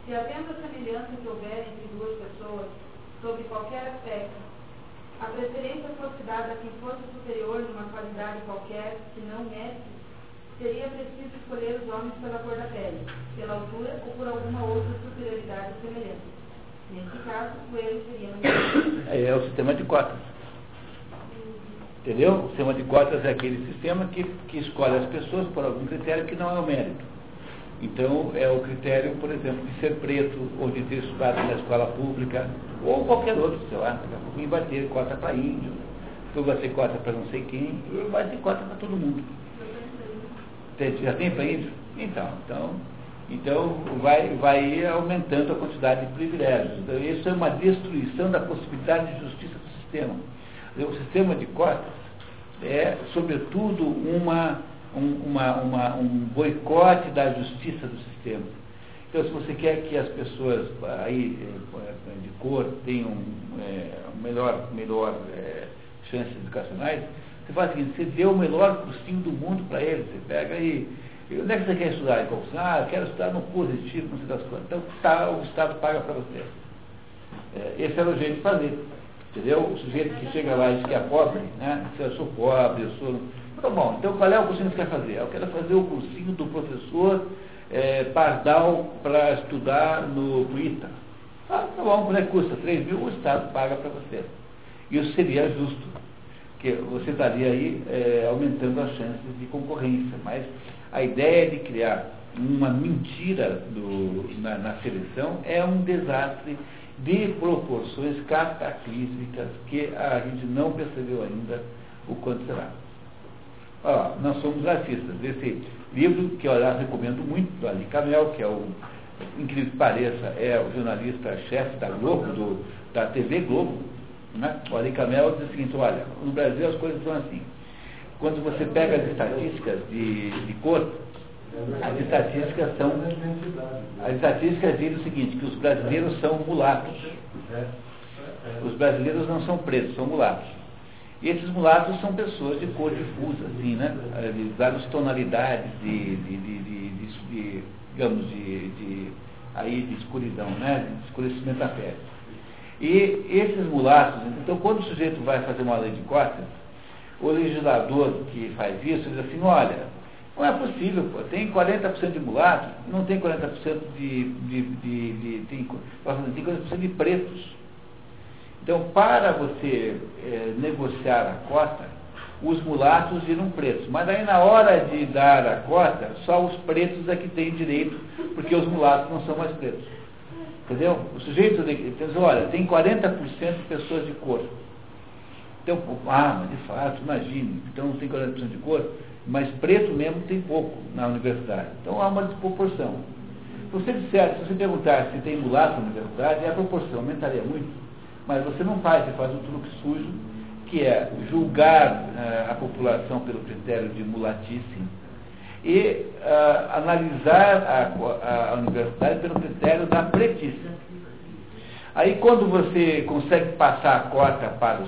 se havendo a semelhança que houver entre duas pessoas, sobre qualquer aspecto, a preferência fosse dada a quem fosse superior numa qualidade qualquer, que não mérito, seria preciso escolher os homens pela cor da pele, pela altura ou por alguma outra superioridade semelhante. Nesse caso, o erro seria... É, é o sistema de cotas. Entendeu? O sistema de cotas é aquele sistema que, que escolhe as pessoas por algum critério que não é o mérito. Então, é o critério, por exemplo, de ser preto, ou de ter estudado na escola pública, ou qualquer outro, sei lá, daqui a vai ter cota para índio, depois vai ter cota para não sei quem, vai ter cota para todo mundo. Já tem para índio? Então, então, então vai, vai aumentando a quantidade de privilégios. Então, isso é uma destruição da possibilidade de justiça do sistema. O sistema de cotas é, sobretudo, uma, um, uma, uma, um boicote da justiça do sistema. Então, se você quer que as pessoas aí de cor tenham é, melhor, melhor é, chances educacionais, você faz o seguinte, você dê o melhor cursinho do mundo para eles. Você pega aí, onde é que você quer estudar? Ah, eu quero estudar no positivo, não sei das coisas. Então, tá, o Estado paga para você. É, esse era o jeito de fazer. Entendeu? O sujeito que chega lá e diz que é pobre, né? Se eu sou pobre, eu sou. Tá bom, então qual é o cursinho que você quer fazer? Eu quero fazer o cursinho do professor é, Pardal para estudar no ITA. Ah, tá bom, quando é custa? 3 mil, o Estado paga para você. Isso seria justo, que você estaria aí é, aumentando as chances de concorrência. Mas a ideia de criar uma mentira do, na, na seleção é um desastre de proporções cataclísmicas que a gente não percebeu ainda o quanto será. Nós somos racistas. Esse livro, que eu recomendo muito, do Ali Camel, que é o, incrível que pareça, é o jornalista-chefe da Globo, do, da TV Globo. Né? O Ali Camel diz o seguinte, olha, no Brasil as coisas são assim. Quando você pega as estatísticas de, de cor, as estatísticas são. As estatísticas dizem o seguinte, que os brasileiros são mulatos. Os brasileiros não são pretos, são mulatos. E esses mulatos são pessoas de cor difusa, assim, né? Várias tonalidades de, de, de, de, digamos, de, aí, de escuridão, né? De escurecimento da pele. E esses mulatos, então quando o sujeito vai fazer uma lei de cotas, o legislador que faz isso diz assim, olha, não é possível, pô. Tem 40% de mulatos, não tem 40% de, de, de, de tem, tem 40% de pretos. Então, para você é, negociar a cota, os mulatos viram pretos. Mas aí na hora de dar a cota, só os pretos é que têm direito, porque os mulatos não são mais pretos. Entendeu? O sujeito diz, olha, tem 40% de pessoas de cor. Então, ah, mas de fato, imagine, então não tem 40% de cor, mas preto mesmo tem pouco na universidade. Então há uma desproporção. Se você disser, se você perguntar se tem mulato na universidade, a proporção aumentaria muito. Mas você não faz, você faz um truque sujo, que é julgar uh, a população pelo critério de mulatice e uh, analisar a, a, universidade pelo critério da pretice. Aí quando você consegue passar a cota para uh,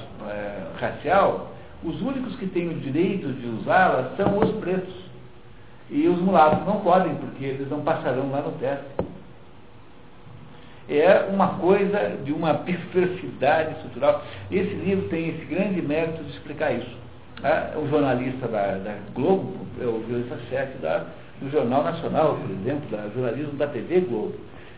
racial, os únicos que têm o direito de usá-la são os pretos. E os mulatos não podem, porque eles não passarão lá no teste. É uma coisa de uma perversidade estrutural. Esse livro tem esse grande mérito de explicar isso. Né? O jornalista da, da Globo, é o jornalista-chefe do Jornal Nacional, por exemplo, da jornalismo da TV Globo,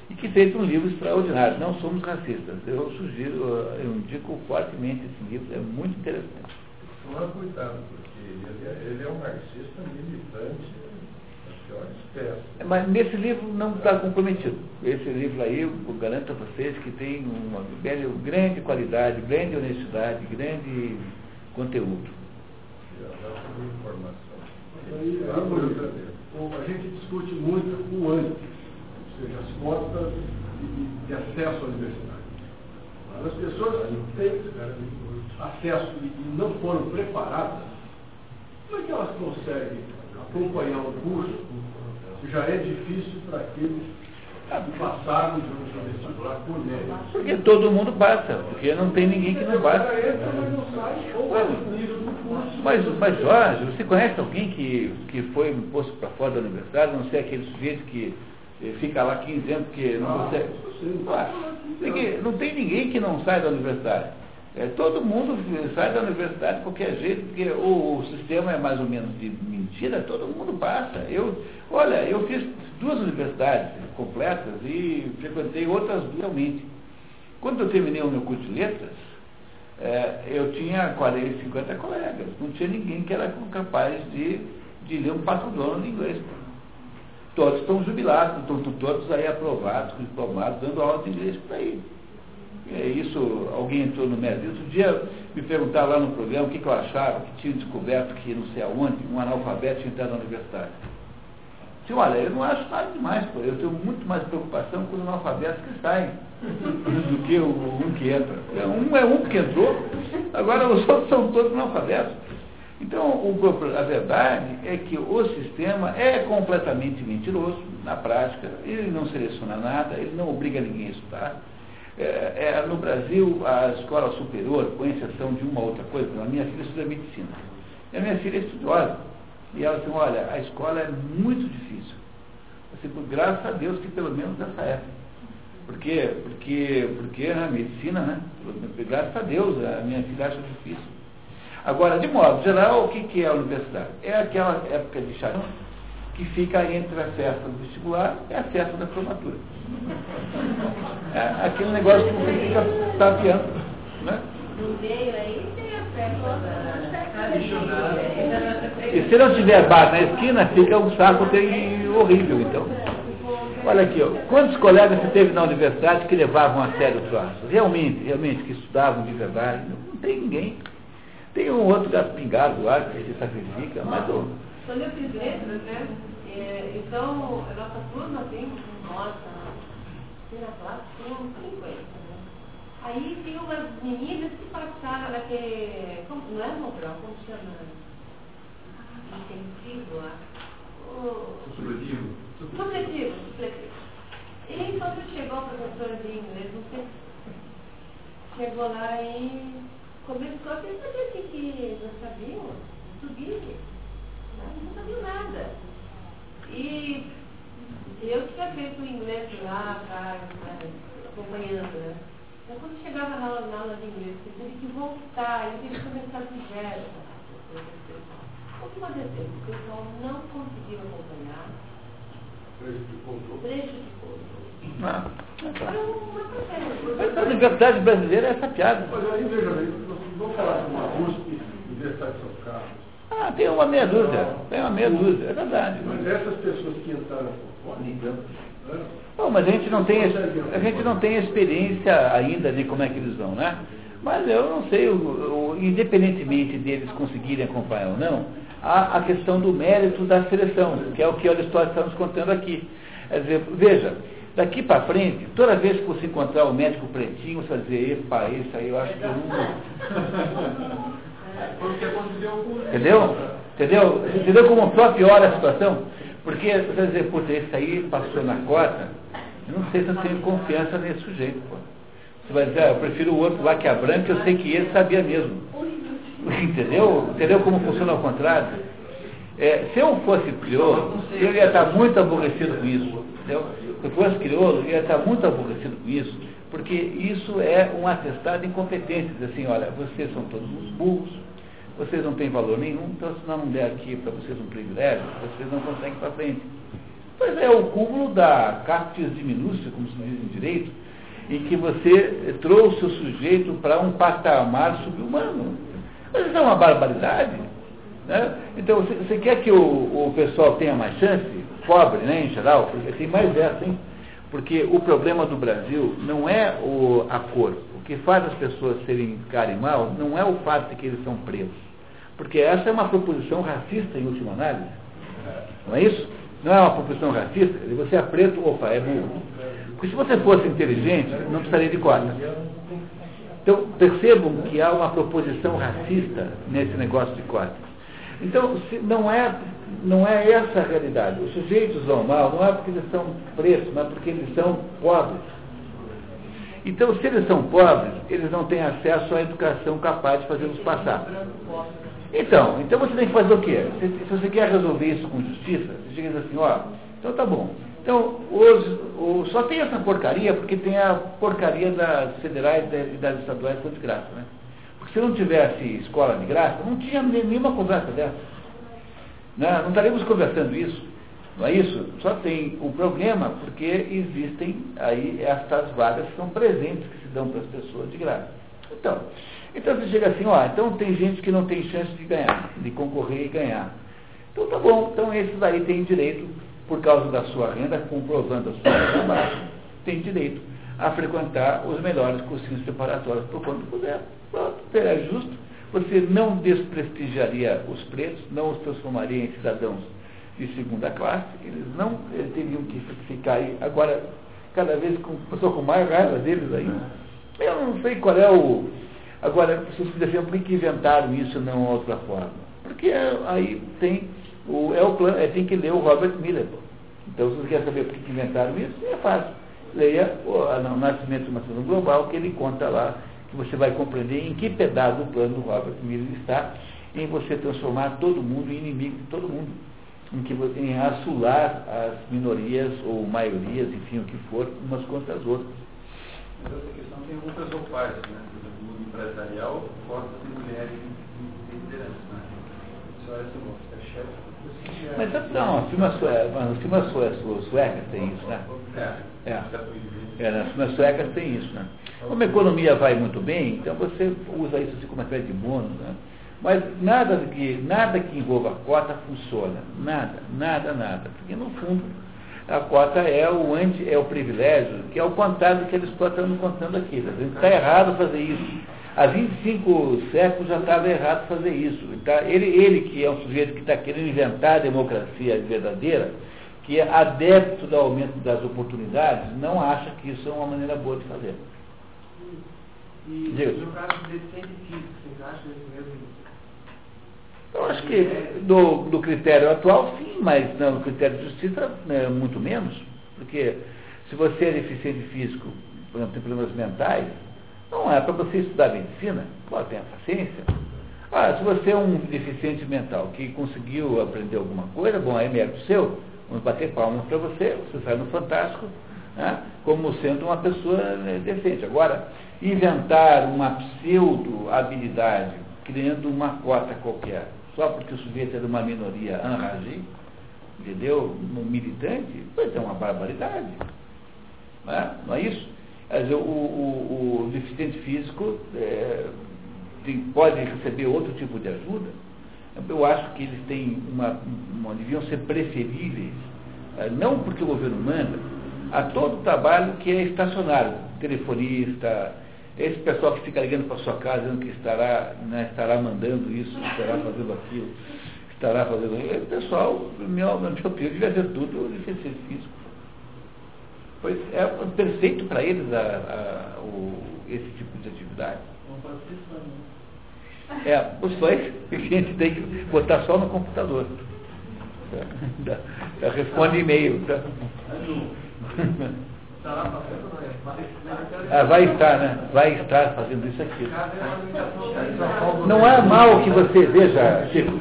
e que fez um livro extraordinário. Não somos racistas. Eu sugiro, eu indico fortemente esse livro, é muito interessante. Toma cuidado, porque ele é, ele é um marxista militante da pior espécie. É, mas nesse livro não está comprometido. Esse livro aí, eu garanto a vocês que tem uma grande qualidade, grande honestidade, grande conteúdo. Aí, a gente discute muito o antes, ou seja, as cotas de, de acesso à universidade. As pessoas têm acesso e não foram preparadas, como é que elas conseguem acompanhar um curso que já é difícil para aqueles que passaram de um vestibular por média? Porque todo mundo passa, porque não tem ninguém que não passa. Mas, mas Jorge, você conhece alguém que, que foi posto para fora da universidade, não sei aquele sujeito que fica lá 15 anos porque não consegue. Não tem ninguém que não sai da universidade. É, todo mundo sai da universidade de qualquer jeito, porque o, o, sistema é mais ou menos de mentira, todo mundo passa. Eu, olha, eu fiz duas universidades completas e frequentei outras realmente. Quando eu terminei o meu curso de letras, é, eu tinha 40, 50 colegas, não tinha ninguém que era capaz de, de ler um patrono de inglês. Todos estão jubilados, estão todos aí aprovados, diplomados, dando aula de inglês por aí. É isso, alguém entrou no médio. Outro dia me perguntaram lá no programa o que, que eu achava, que tinha descoberto que não sei aonde, um analfabeto tinha entrado na universidade. Disse, olha, eu não acho nada demais, pô. eu tenho muito mais preocupação com os analfabetos que saem do que o um que entra. Um é um que entrou, agora os outros são todos analfabetos. Então, o, a verdade é que o sistema é completamente mentiroso na prática, ele não seleciona nada, ele não obriga ninguém a estudar. É, é, no Brasil, a escola superior, com exceção de uma outra coisa, a minha filha estuda medicina. E a minha filha é estudiosa. E ela disse, olha, a escola é muito difícil. Assim, graças a Deus que pelo menos nessa época. Por quê? Porque, porque a medicina, né? Graças a Deus, a minha filha acha difícil. Agora, de modo geral, o que, que é a universidade? É aquela época de charão que fica entre a festa do vestibular e a festa da formatura. É aquele negócio que você fica tapeando. Né? No meio aí tem a festa. E se não tiver bar na esquina, fica um saco horrível, então. Olha aqui, ó, quantos colegas você teve na universidade que levavam a sério o troço? Realmente, realmente, que estudavam de verdade? Não tem ninguém. Tem um outro gato pingado lá que se sacrifica, mas... Quando eu fiz letras, né? É, então, a nossa turma tem, nossa, primeira classe, tem uns 50, né? Aí tem umas meninas que passaram naquele, como, não é Mobral, como chama? Intensivo lá. Supletivo. Supletivo, supletivo. E quando chegou o professor de inglês, não sei, chegou lá e começou a perceber que, que não sabiam subir, não sabiam nada. E eu tinha feito o inglês lá né? acompanhando, né? Então quando chegava na aula, na aula de inglês, eu tive que voltar, eu tive que começar do zero. O que aconteceu? O pessoal não conseguiu acompanhar. Prejudicou. Prejudicou. Ah, Foi uma tragédia. Mas a universidade brasileira é essa piada. Olha, aí veja bem, vamos falar de uma USP, Universidade de São Carlos. Ah, tem uma meia dúzia. Tem uma meia dúzia, é verdade. Mas essas pessoas que entraram? Bom, mas a gente não tem, a gente não tem experiência ainda de como é que eles vão, né? Mas eu não sei, o, o, independentemente deles conseguirem acompanhar ou não, há a questão do mérito da seleção, que é o que a história está nos contando aqui. Quer dizer, veja, daqui para frente, toda vez que você encontrar o médico pretinho, você vai dizer, epa, esse aí eu acho que eu não... Entendeu? Entendeu? Entendeu como piora a situação? Porque você vai dizer, puta, esse aí passou na cota, eu não sei se eu tenho confiança nesse sujeito, pô. Você vai dizer, ah, eu prefiro o outro lá que é branco, eu sei que ele sabia mesmo. Entendeu? Entendeu como funciona ao contrário? É, se eu fosse crioulo, eu ia estar muito aborrecido com isso. Entendeu? Se eu fosse crioulo, eu ia estar muito aborrecido com isso, porque isso é um atestado de incompetência. Diz assim, olha, vocês são todos uns burros, vocês não têm valor nenhum, então se não der aqui para vocês um privilégio, vocês não conseguem para frente. Pois é, o cúmulo da captis diminuta, como se diz em direito, em que você trouxe o sujeito para um patamar subhumano. Mas isso é uma barbaridade. Né? Então, você, você quer que o, o, pessoal tenha mais chance? Pobre, né, em geral? Porque tem mais essa, hein? Porque o problema do Brasil não é o, a cor. O que faz as pessoas serem ficarem não é o fato de que eles são pretos. Porque essa é uma proposição racista em última análise. Não é isso? Não é uma proposição racista? Você é preto, opa, é burro. Porque se você fosse inteligente, não precisaria de cota. Então, percebam que há uma proposição racista nesse negócio de cota. Então, não é, não é essa a realidade. Os sujeitos vão mal não é porque eles são pretos, mas porque eles são pobres. Então, se eles são pobres, eles não têm acesso à educação capaz de fazê-los passar. Então, então você tem que fazer o quê? Se, se você quer resolver isso com justiça, você chega e diz assim, ó, então tá bom. Então, hoje, o, só tem essa porcaria porque tem a porcaria das federais e das estaduais de graça, né? Porque se não tivesse escola de graça, não tinha nenhuma conversa dessa. Né? Não estaríamos conversando isso. Não é isso? Só tem o problema porque existem aí estas vagas que são presentes, que se dão para as pessoas de graça. Então, então você chega assim, ó, então tem gente que não tem chance de ganhar, de concorrer e ganhar. Então tá bom, então esses aí têm direito, por causa da sua renda, comprovando a sua trabalho, tem direito a frequentar os melhores cursinhos preparatórios por quanto puder. Pronto, é justo. Você não desprestigiaria os pretos, não os transformaria em cidadãos de segunda classe, eles não eles teriam que ficar aí. Agora, cada vez com, estou com mais raiva deles aí. Eu não sei qual é o Agora, vocês me por que inventaram isso não outra forma? Porque aí tem o, é o plano, é, tem que ler o Robert Miller. Então, se você quer saber por que inventaram isso, é fácil. Leia o, o Nascimento de uma Situação Global, que ele conta lá, que você vai compreender em que pedaço do plano do Robert Miller está em você transformar todo mundo em inimigo de todo mundo. Em, que, em assular as minorias ou maiorias, enfim, o que for, umas contra as outras. Mas essa questão tem outras roupagens, né? Por exemplo, no mundo empresarial, cota de mulheres em liderança. Né? Isso é assim, chefe mas não, as firmas suecas, suecas tem isso, né? É. É. é nas firmas suecas tem isso, né? Como a economia vai muito bem, então você usa isso assim como uma espécie de bônus, né? Mas nada que, nada que envolva cota funciona. Nada, nada, nada. Porque no fundo a cota é o anti, é o privilégio, que é o contrário do que eles estão contando aqui. Está errado fazer isso. Há 25 séculos já estava errado fazer isso. Tá? Ele, ele que é um sujeito que está querendo inventar a democracia verdadeira, que é adepto do aumento das oportunidades, não acha que isso é uma maneira boa de fazer. E Deus. no caso de deficiente físico, vocês acham isso mesmo? Eu acho que do, do critério atual, sim, mas não, no critério de justiça, né, muito menos. Porque se você é deficiente físico, por exemplo, tem problemas mentais, não é para você estudar medicina, pode ter paciência. Ah, se você é um deficiente mental que conseguiu aprender alguma coisa, bom, é mérito seu, vamos bater palmas para você, você sai no Fantástico, né, como sendo uma pessoa né, decente. Agora, inventar uma pseudo-habilidade, criando uma cota qualquer, só porque o sujeito é de uma minoria enragé, entendeu? Um militante, pois é uma barbaridade. Não é, não é isso? Dizer, o, o, o, deficiente é, receber outro tipo de ajuda. Eu acho que eles têm uma, deviam ser preferíveis, é, não porque o governo manda, a todo o trabalho que é estacionário, telefonista, esse pessoal que fica ligando para sua casa dizendo que estará, né, estará mandando isso, estará fazendo aquilo, estará fazendo aquilo, esse pessoal, na minha opinião, devia ser tudo deficiente físico. Pois é perfeito para eles a, a, o, esse tipo de atividade. É, os fãs a gente tem que botar só no computador. Tá? Responde e-mail. Tá? Ah, vai estar, né? Vai estar fazendo isso aqui. Não é mal que você veja, Chico.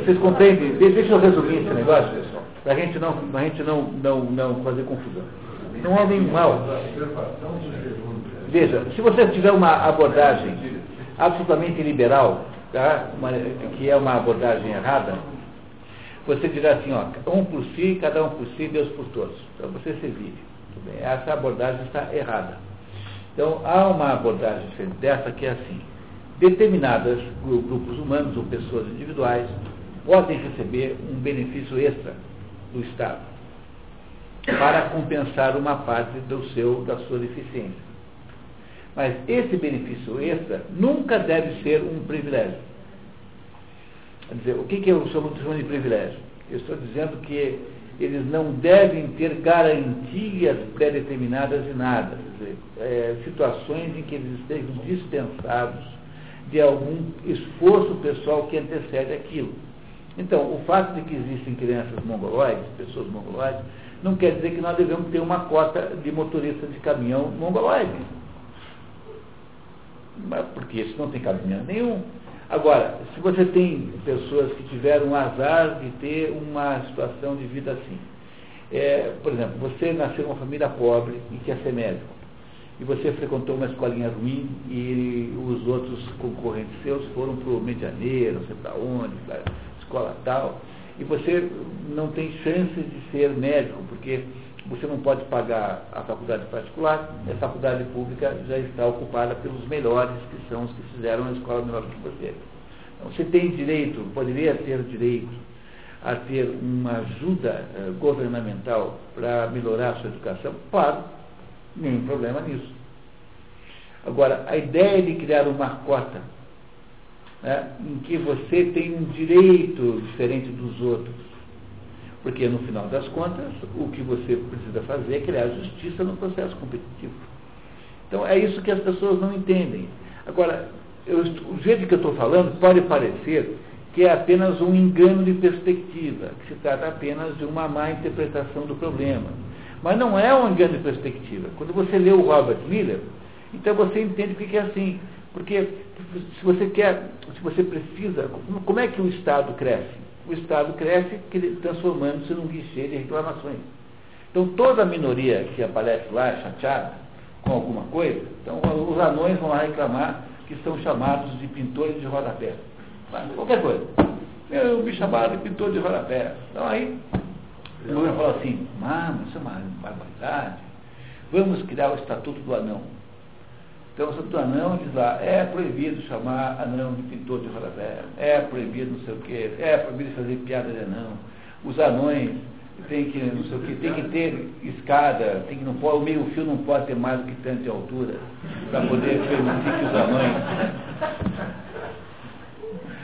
Vocês compreendem? Deixa eu resumir esse negócio, pessoal, para a gente, não, a gente não, não, não fazer confusão. É nenhum mal. Veja, se você tiver uma abordagem absolutamente liberal, tá? uma, que é uma abordagem errada, você dirá assim, ó, um por si, cada um por si, Deus por todos. Então você se vive. Essa abordagem está errada. Então há uma abordagem dessa que é assim. Determinadas grupos humanos ou pessoas individuais podem receber um benefício extra do Estado para compensar uma parte do seu, da sua deficiência. Mas esse benefício extra nunca deve ser um privilégio. Quer dizer, o que, que eu chamo de privilégio? Eu estou dizendo que eles não devem ter garantias pré-determinadas de nada. Dizer, é, situações em que eles estejam dispensados de algum esforço pessoal que antecede aquilo. Então, o fato de que existem crianças mongoloides, pessoas mongoloides, não quer dizer que nós devemos ter uma cota de motorista de caminhão mongoloide. Porque isso não tem cabimento nenhum. Agora, se você tem pessoas que tiveram o azar de ter uma situação de vida assim, é, por exemplo, você nasceu em uma família pobre e quer ser médico, e você frequentou uma escolinha ruim e os outros concorrentes seus foram para o Medianeiro, não sei para onde, para escola tal, e você não tem chance de ser médico, porque você não pode pagar a faculdade particular, a faculdade pública já está ocupada pelos melhores, que são os que fizeram a escola melhor que você. Então, você tem direito, poderia ter direito a ter uma ajuda eh, governamental para melhorar a sua educação? Claro, nenhum problema nisso. Agora, a ideia de criar uma cota né, em que você tem um direito diferente dos outros. Porque, no final das contas, o que você precisa fazer é criar justiça no processo competitivo. Então, é isso que as pessoas não entendem. Agora, eu, o jeito que eu estou falando pode parecer que é apenas um engano de perspectiva, que se trata apenas de uma má interpretação do problema. Mas não é um engano de perspectiva. Quando você lê o Robert Miller, então você entende o que é assim. Porque se você quer, se você precisa, como é que o Estado cresce? O Estado cresce transformando-se num guichê de reclamações. Então toda minoria que aparece lá chateada com alguma coisa, então os anões vão lá reclamar que são chamados de pintores de rodapé. Qualquer coisa. Eu me chamaram de pintor de rodapé. Então aí, o governo falou assim, mano, isso é uma barbaridade. Vamos criar o Estatuto do Anão. Então, o Estatuto do Anão diz lá, é proibido chamar anão de pintor de rodapé, é proibido não sei o quê, é proibido fazer piada de anão. Os anões tem que, não sei o quê, tem que ter escada, tem que não pode, o meio fio não pode ter mais do que tanto de altura, para poder permitir que os anões.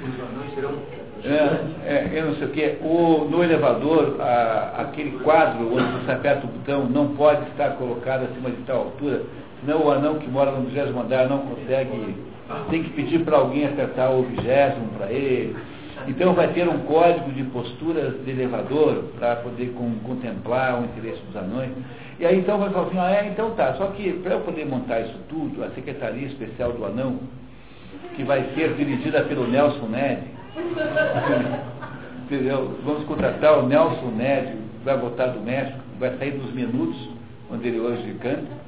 Os anões serão. É, é, eu não sei o quê. O, no elevador, a, aquele quadro onde você aperta o botão não pode estar colocado acima de tal altura, senão o anão que mora no vigésimo andar não consegue, tem que pedir para alguém apertar o vigésimo para ele. Então vai ter um código de posturas de elevador para poder com, contemplar o interesse dos anões. E aí então vai falar assim, ah, é, então tá, só que para eu poder montar isso tudo, a Secretaria Especial do Anão, que vai ser dirigida pelo Nelson Ned, entendeu? Vamos contratar o Nelson Ned, vai voltar do México, vai sair dos minutos, onde ele hoje canta,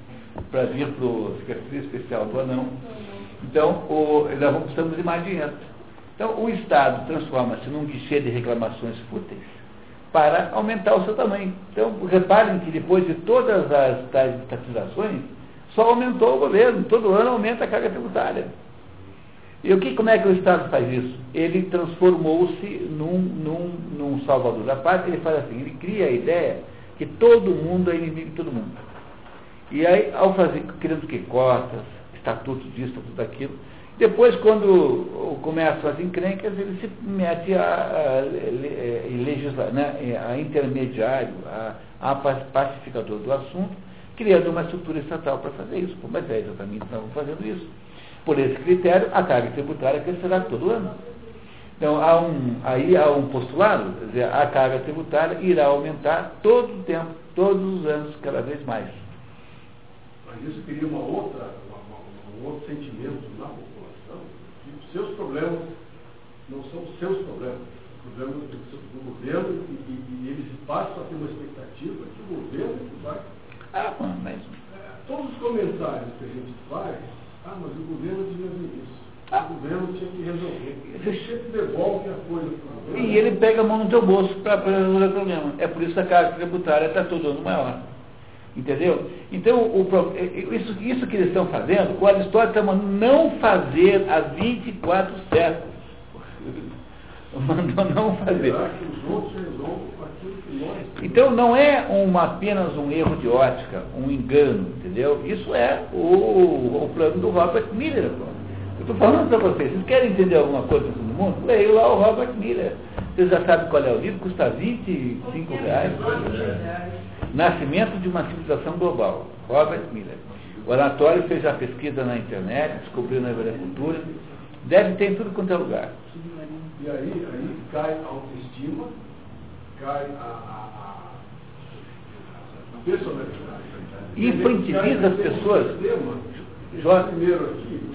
para vir para o Secretaria Especial do Anão. Então, o, nós precisamos de mais dinheiro. Então, o Estado transforma-se num guichê de reclamações fúteis para aumentar o seu tamanho. Então, reparem que depois de todas as tais estatizações, só aumentou o governo. Todo ano aumenta a carga tributária. E o que, como é que o Estado faz isso? Ele transformou-se num, num, num salvador da pátria. Ele faz assim, ele cria a ideia que todo mundo é inimigo de todo mundo. E aí, ao fazer, criando que cotas, estatutos disso, estatuto daquilo, depois, quando começam as encrencas, ele se mete a, a, a, legisla, né, a intermediário, a, a pacificador do assunto, criando uma estrutura estatal para fazer isso. Mas é exatamente estamos fazendo isso. Por esse critério, a carga tributária crescerá todo ano. Então, há um, aí há um postulado, quer dizer, a carga tributária irá aumentar todo o tempo, todos os anos, cada vez mais. Mas isso cria uma outra, uma, uma, um outro sentimento na seus problemas não são seus problemas, os problemas do governo e, e, e, eles passam a ter uma expectativa que o governo que vai. Ah, mas... É, todos os comentários que a gente faz, ah, mas o governo devia ver isso. Ah. O governo tinha que resolver. Ele sempre devolve a coisa para o E ele pega a mão no teu bolso para resolver o problema. É por isso que a carga tributária está todo ano maior. Entendeu? Então, o, isso, isso que eles estão fazendo, o Aristóteles está mandando não fazer há 24 séculos. Mandou não fazer. Então não é uma, apenas um erro de ótica, um engano, entendeu? Isso é o, o plano do Robert Miller. Eu estou falando para vocês, vocês querem entender alguma coisa do mundo? Leia lá o Robert Miller. Vocês já sabem qual é o livro, custa 25 reais. Nascimento de uma civilização global, Robert Miller. O Anatório fez a pesquisa na internet, descobriu na agricultura, deve ter em tudo quanto é lugar. E aí, aí cai a autoestima, cai a, a, a personalidade. Infantiliza as pessoas. Tema, primeiro aqui,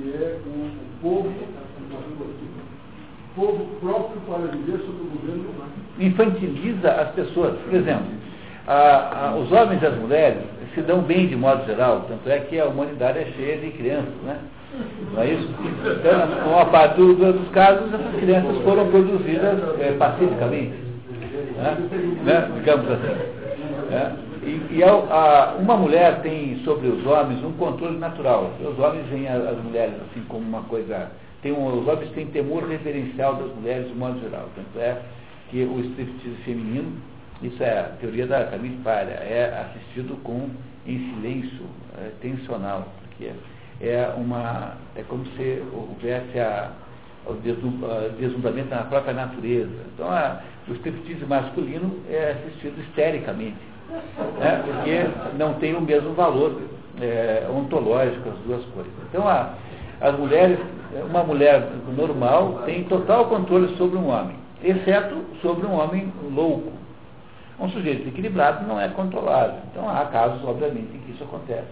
que é o, o povo, o povo próprio para viver sobre o governo humano. Infantiliza as pessoas. Por exemplo, a, a, os homens e as mulheres se dão bem de modo geral, tanto é que a humanidade é cheia de crianças, né? Não é isso? Então, uma parte do, dos casos, essas crianças foram produzidas é, pacificamente, né? né? digamos assim. Né? E, e a, a, uma mulher tem sobre os homens um controle natural. Os homens veem as, mulheres assim como uma coisa. Tem um, os homens têm temor referencial das mulheres de modo geral. Tanto é que o striptease feminino isso é a teoria da Camille Palha, é assistido com em silêncio, é, tensional, porque é uma é como se houvesse a, o deslumbramento na própria natureza. Então a, o striptease masculino é assistido histericamente, né, porque não tem o mesmo valor é, ontológico as duas coisas. Então a, As mulheres, uma mulher normal tem total controle sobre um homem, exceto sobre um homem louco. Um sujeito equilibrado não é controlado. Então há casos, obviamente, em que isso acontece.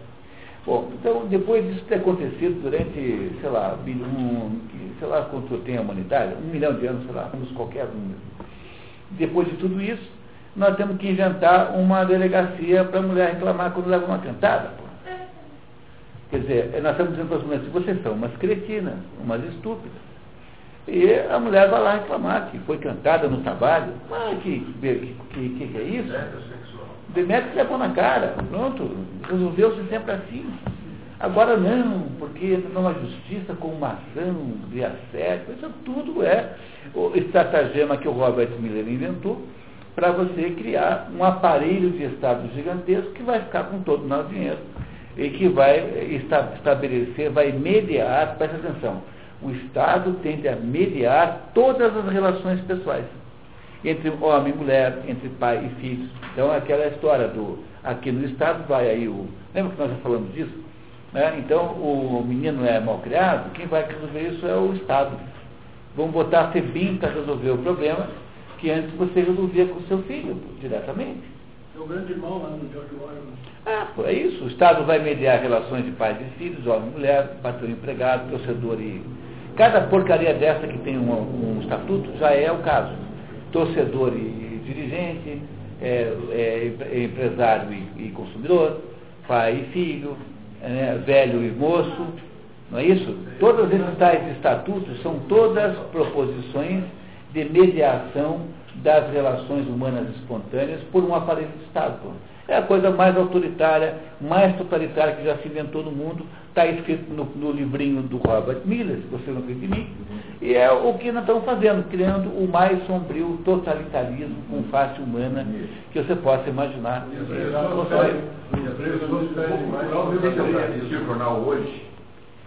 Bom, então depois disso ter acontecido durante, sei lá, um, sei lá quanto tem a humanidade, um milhão de anos, sei lá, vamos qualquer número. Depois de tudo isso, nós temos que inventar uma delegacia para a mulher reclamar quando leva uma cantada. Pô. Quer dizer, nós estamos dizendo para as mulheres, vocês são umas cretinas, umas estúpidas. E a mulher vai lá reclamar que foi cantada no trabalho. Mas que, que, que, que é isso? Demetrio levou na cara. Pronto, resolveu-se sempre assim. Agora não, porque entra numa justiça com uma ação de assédio. Isso tudo é o estratagema que o Robert Miller inventou para você criar um aparelho de Estado gigantesco que vai ficar com todo o nosso dinheiro e que vai estabelecer, vai mediar, presta atenção, o Estado tende a mediar todas as relações pessoais. Entre homem e mulher, entre pai e filhos. Então, aquela história do. Aqui no Estado vai aí o. Lembra que nós já falamos disso? Né? Então, o menino é mal criado, quem vai resolver isso é o Estado. Vamos botar a FEBIM para resolver o problema que antes você resolvia com o seu filho, diretamente. É o grande irmão lá no George Orwell. Ah, é isso. O Estado vai mediar relações de pais e filhos, homem e mulher, patrão e empregado, torcedor e Cada porcaria dessa que tem um, um estatuto já é o caso. Torcedor e dirigente, é, é, é empresário e, e, consumidor, pai e filho, é, velho e moço, não é isso? Todos esses tais estatutos são todas proposições de mediação das relações humanas espontâneas por um aparelho de Estado. É a coisa mais autoritária, mais totalitária que já se inventou no mundo. Está escrito no, no, livrinho do Robert Miller, se você não acredita em mim. E é o que nós estamos fazendo, criando o mais sombrio totalitarismo com face humana que você possa imaginar. Assistiu o jornal hoje,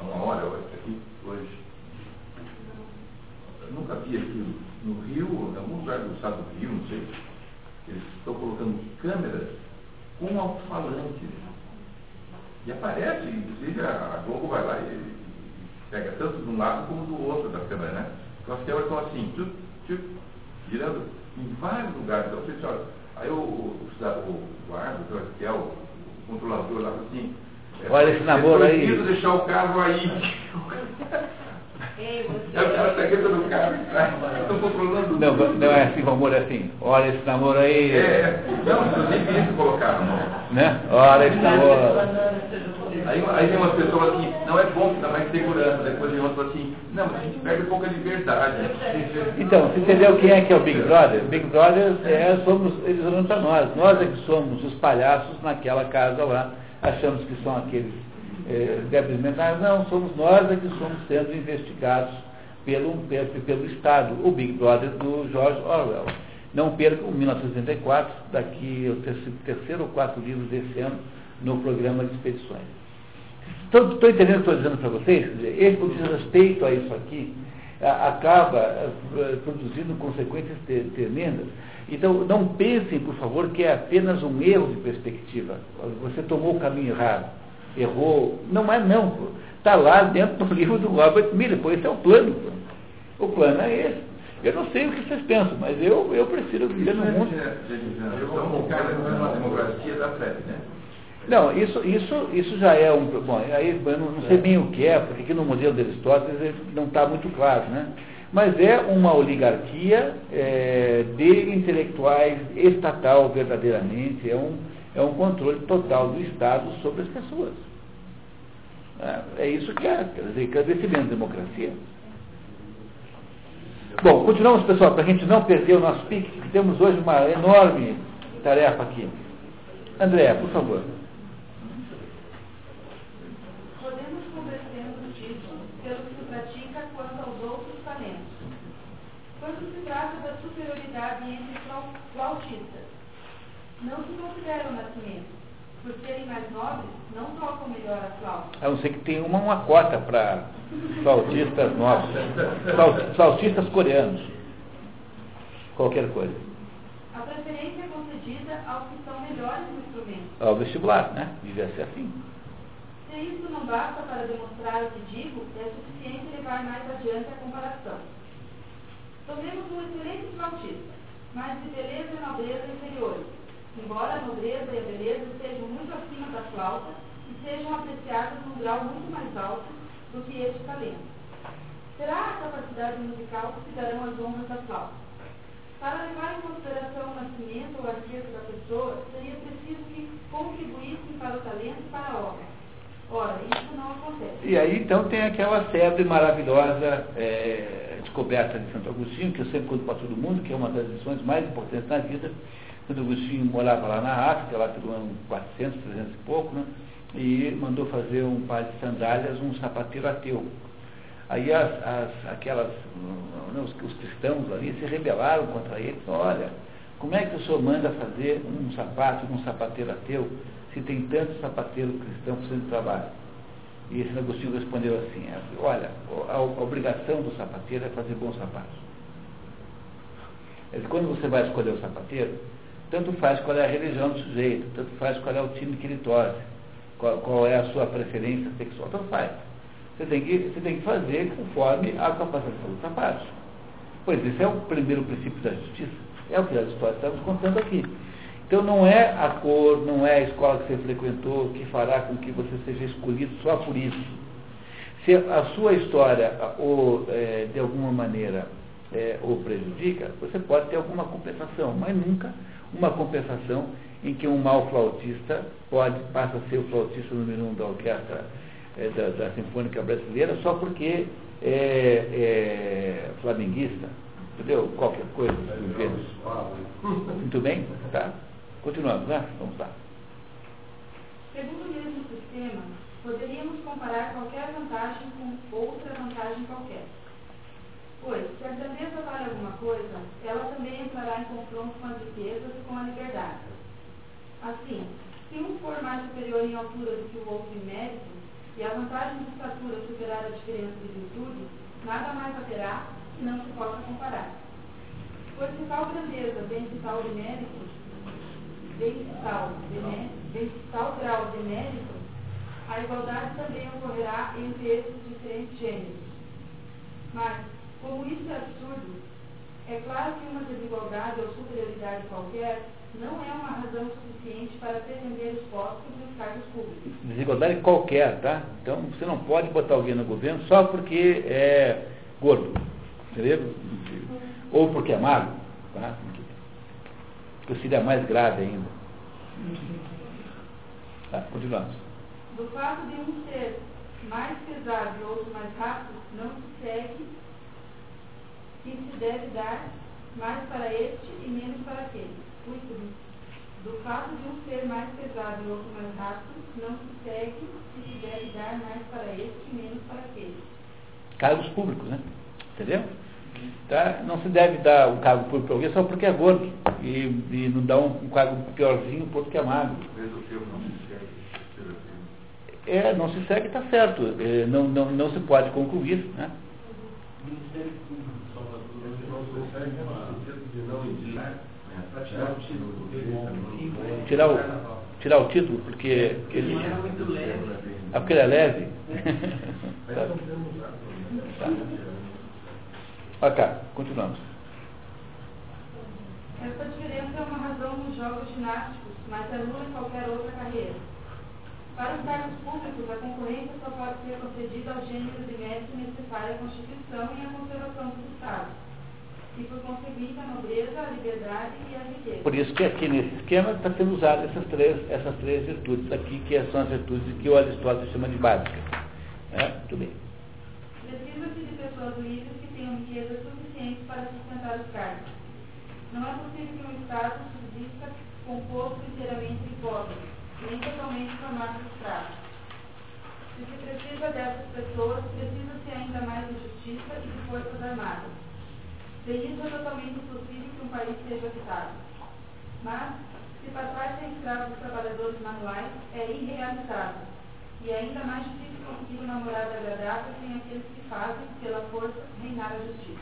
uma hora aqui, hoje. Eu nunca vi aqui no Rio, em algum lugar do estado do Rio, não sei. Eles estão colocando câmeras com alto-falante. E aparece, inclusive a Globo vai lá e, pega tanto de um lado como do outro da câmera, né? Então as câmeras estão assim, tchup, tchup, girando em vários lugares. Então você olha, aí o, o, o, o árbitro, que é o, o controlador lá, assim, é, Olha esse namoro aí. deixar o carro aí. Ela está dentro do carro. Estou controlando. Não, não é assim, o amor é assim. Olha esse namoro aí. É, não, inclusive isso colocaram. Né? Olha esse namoro. Aí, aí tem umas pessoas assim, não é bom que dá mais segurança. Depois tem outras assim, não, mas a gente perde um pouco a liberdade. Então, você entendeu quem é que é o Big Brother? Big Brother é, somos, eles olham para nós. Nós é que somos os palhaços naquela casa lá. Achamos que são aqueles é, débitos mentais, não, somos nós é que somos sendo investigados pelo, pelo, Estado, o Big Brother do George Orwell. Não percam 1984, daqui o terceiro, terceiro ou quarto livro desse ano, no programa de expedições. Estou entendendo o que estou dizendo para vocês? Esse, com respeito a isso aqui, acaba eh, produzindo consequências tremendas. Então, não pensem, por favor, que é apenas um erro de perspectiva. Você tomou o caminho errado errou. Não é não, Está lá dentro do livro do Robert Miller, pois esse é o plano. Pô. O plano é esse. Eu não sei o que vocês pensam, mas eu, eu prefiro viver no mundo. democracia da né? Não, isso, isso, isso já é um. Bom, aí eu não sei bem o que é, porque aqui no modelo de Aristóteles não está muito claro, né? Mas é uma oligarquia é, de intelectuais estatal verdadeiramente, é um, é um controle total do Estado sobre as pessoas. É, é isso que é, quer dizer, crescimento da democracia. Bom, continuamos, pessoal, para a gente não perder o nosso pique, que temos hoje uma enorme tarefa aqui. André, por favor. Podemos conversemos disso pelo que se pratica quanto aos outros talentos. Quando se trata da superioridade entre flautistas, não se consideram nascimento. Por serem mais nobres, não tocam melhor a flauta. A não ser que tenha uma, uma cota para flautistas novos, flautistas coreanos. Qualquer coisa. A preferência é concedida aos que são melhores no instrumento. Ao vestibular, né? Devia ser assim. Se isso não basta para demonstrar o que digo, é suficiente levar mais adiante a comparação. Tomemos um excelente flautista, mas de beleza e nobreza inferiores, embora a nobreza e a beleza estejam muito acima da flauta e sejam apreciadas num grau muito mais alto do que este talento. Será a capacidade musical que se darão as honras da flauta. Para levar em consideração o nascimento ou a riqueza da pessoa, seria preciso que contribuíssem para o talento e para a obra. Ora, isso não acontece. E aí então tem aquela febre maravilhosa é, descoberta de Santo Agostinho, que eu sempre conto para todo mundo, que é uma das lições mais importantes na vida. Santo Agostinho morava lá na África, lá pelo ano 400, 300 e pouco, né? e mandou fazer um par de sandálias, um sapateiro ateu. Aí as, as, aquelas, né, os, os, cristãos ali se rebelaram contra ele, olha, como é que o senhor manda fazer um sapato de um sapateiro ateu? se tem tanto sapateiro cristão precisando de trabalho? E esse Agostinho respondeu assim, é, olha, a, a obrigação do sapateiro é fazer bons sapatos. Quando você vai escolher o sapateiro, tanto faz qual é a religião do sujeito, tanto faz qual é o time que ele torce, qual, qual é a sua preferência sexual, tanto faz. Você tem, que, você tem que fazer conforme a capacitação dos sapatos. Pois esse é o primeiro princípio da justiça. É o que a história está nos contando aqui. Então não é a cor, não é a escola que você frequentou que fará com que você seja escolhido só por isso. Se a sua história ou é, de alguma maneira é, o prejudica, você pode ter alguma compensação, mas nunca uma compensação em que um mau flautista pode passa a ser o flautista número um da orquestra é, da, da, Sinfônica Brasileira só porque é, é flamenguista, entendeu? Qualquer coisa. Muito bem? Tá? Continuamos, né? Vamos lá. Segundo o mesmo sistema, poderíamos comparar qualquer vantagem com outra vantagem qualquer. Pois, se a grandeza vale alguma coisa, ela também entrará em confronto com as riquezas e com a liberdade. Assim, se um for mais superior em altura do que o outro em mérito, e a vantagem de estatura superar a diferença de virtude, nada mais haverá que não se possa comparar. Pois se tal grandeza vem de tal de mérito, vem tal, vem tal grau de mérito, a igualdade também ocorrerá entre esses diferentes gêneros. Mas, como isso é absurdo, é claro que uma desigualdade ou superioridade qualquer não é uma razão suficiente para defender os postos e os cargos públicos. Desigualdade qualquer, tá? Então você não pode botar alguém no governo só porque é gordo, entendeu? Ou porque é magro, tá? que seria mais grave ainda. Tá, continuamos. Do fato de um ser mais pesado e outro mais rápido, não se segue que se deve dar mais para este e menos para aquele. Cuide do fato de um ser mais pesado e outro mais rápido, não se segue que se deve dar mais para este e menos para aquele. Cargos públicos, né? Entendeu? Tá? Não se deve dar um cargo público para alguém só porque é gordo e, e não dá um, um cargo piorzinho porque é magro. É, não se segue, está certo. É, não, não, não se pode concluir. Né? Tirar o, tirar o título, porque ele. É porque ele é leve. tá. Cá, continuamos. Essa diferença é uma razão nos jogos ginásticos, mas anula em qualquer outra carreira. Para os cargos públicos, a concorrência só pode ser concedida ao gênero de mérito necessário à Constituição e à conservação do Estado. E, por conseguinte, a nobreza, a liberdade e a riqueza. Por isso que aqui nesse esquema está sendo usado essas três, essas três virtudes aqui, que são as virtudes que o Aristóteles chama de básicas. É? Muito bem. Precisa-se de pessoas livres tenham riqueza suficiente para sustentar os cargos. Não é possível que um Estado subsista composto inteiramente de pobres, nem totalmente formado de escravos. Se se precisa dessas pessoas, precisa-se ainda mais de justiça e de forças armadas. Isso é totalmente impossível que um país seja habitado. Mas, se passar sem escravos trabalhadores manuais, é irrealizável. E é ainda mais difícil conseguir uma morada agradável sem aqueles que fazem, pela força, reinar a justiça.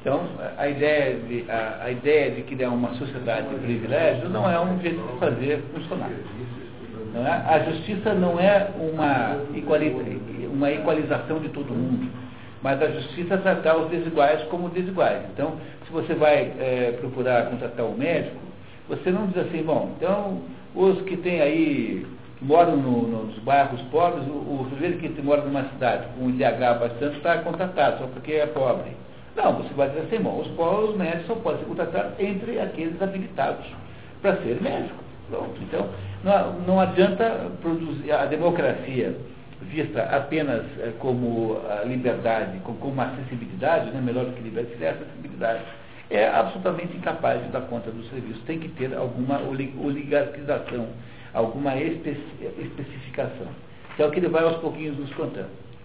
Então, a ideia, de, a, a ideia de criar uma sociedade de privilégio não é um jeito de fazer funcionar. Não é? A justiça não é uma, uma equalização de todo mundo, mas a justiça tratar os desiguais como desiguais. Então, se você vai é, procurar contratar um médico, você não diz assim, bom, então os que têm aí, que moram no, nos bairros pobres, o, sujeito que mora numa cidade com um IDH bastante está contratado só porque é pobre. Não, você vai dizer assim, bom, os povos médicos só podem ser contratados entre aqueles habilitados para ser médico. Pronto. Então, não, não adianta produzir a democracia vista apenas eh, como a liberdade, como, como acessibilidade, né, melhor do que liberdade, é acessibilidade. É absolutamente incapaz de dar conta do serviço. Tem que ter alguma oligarquização, alguma especi especificação. Que é o que ele vai aos pouquinhos nos contando.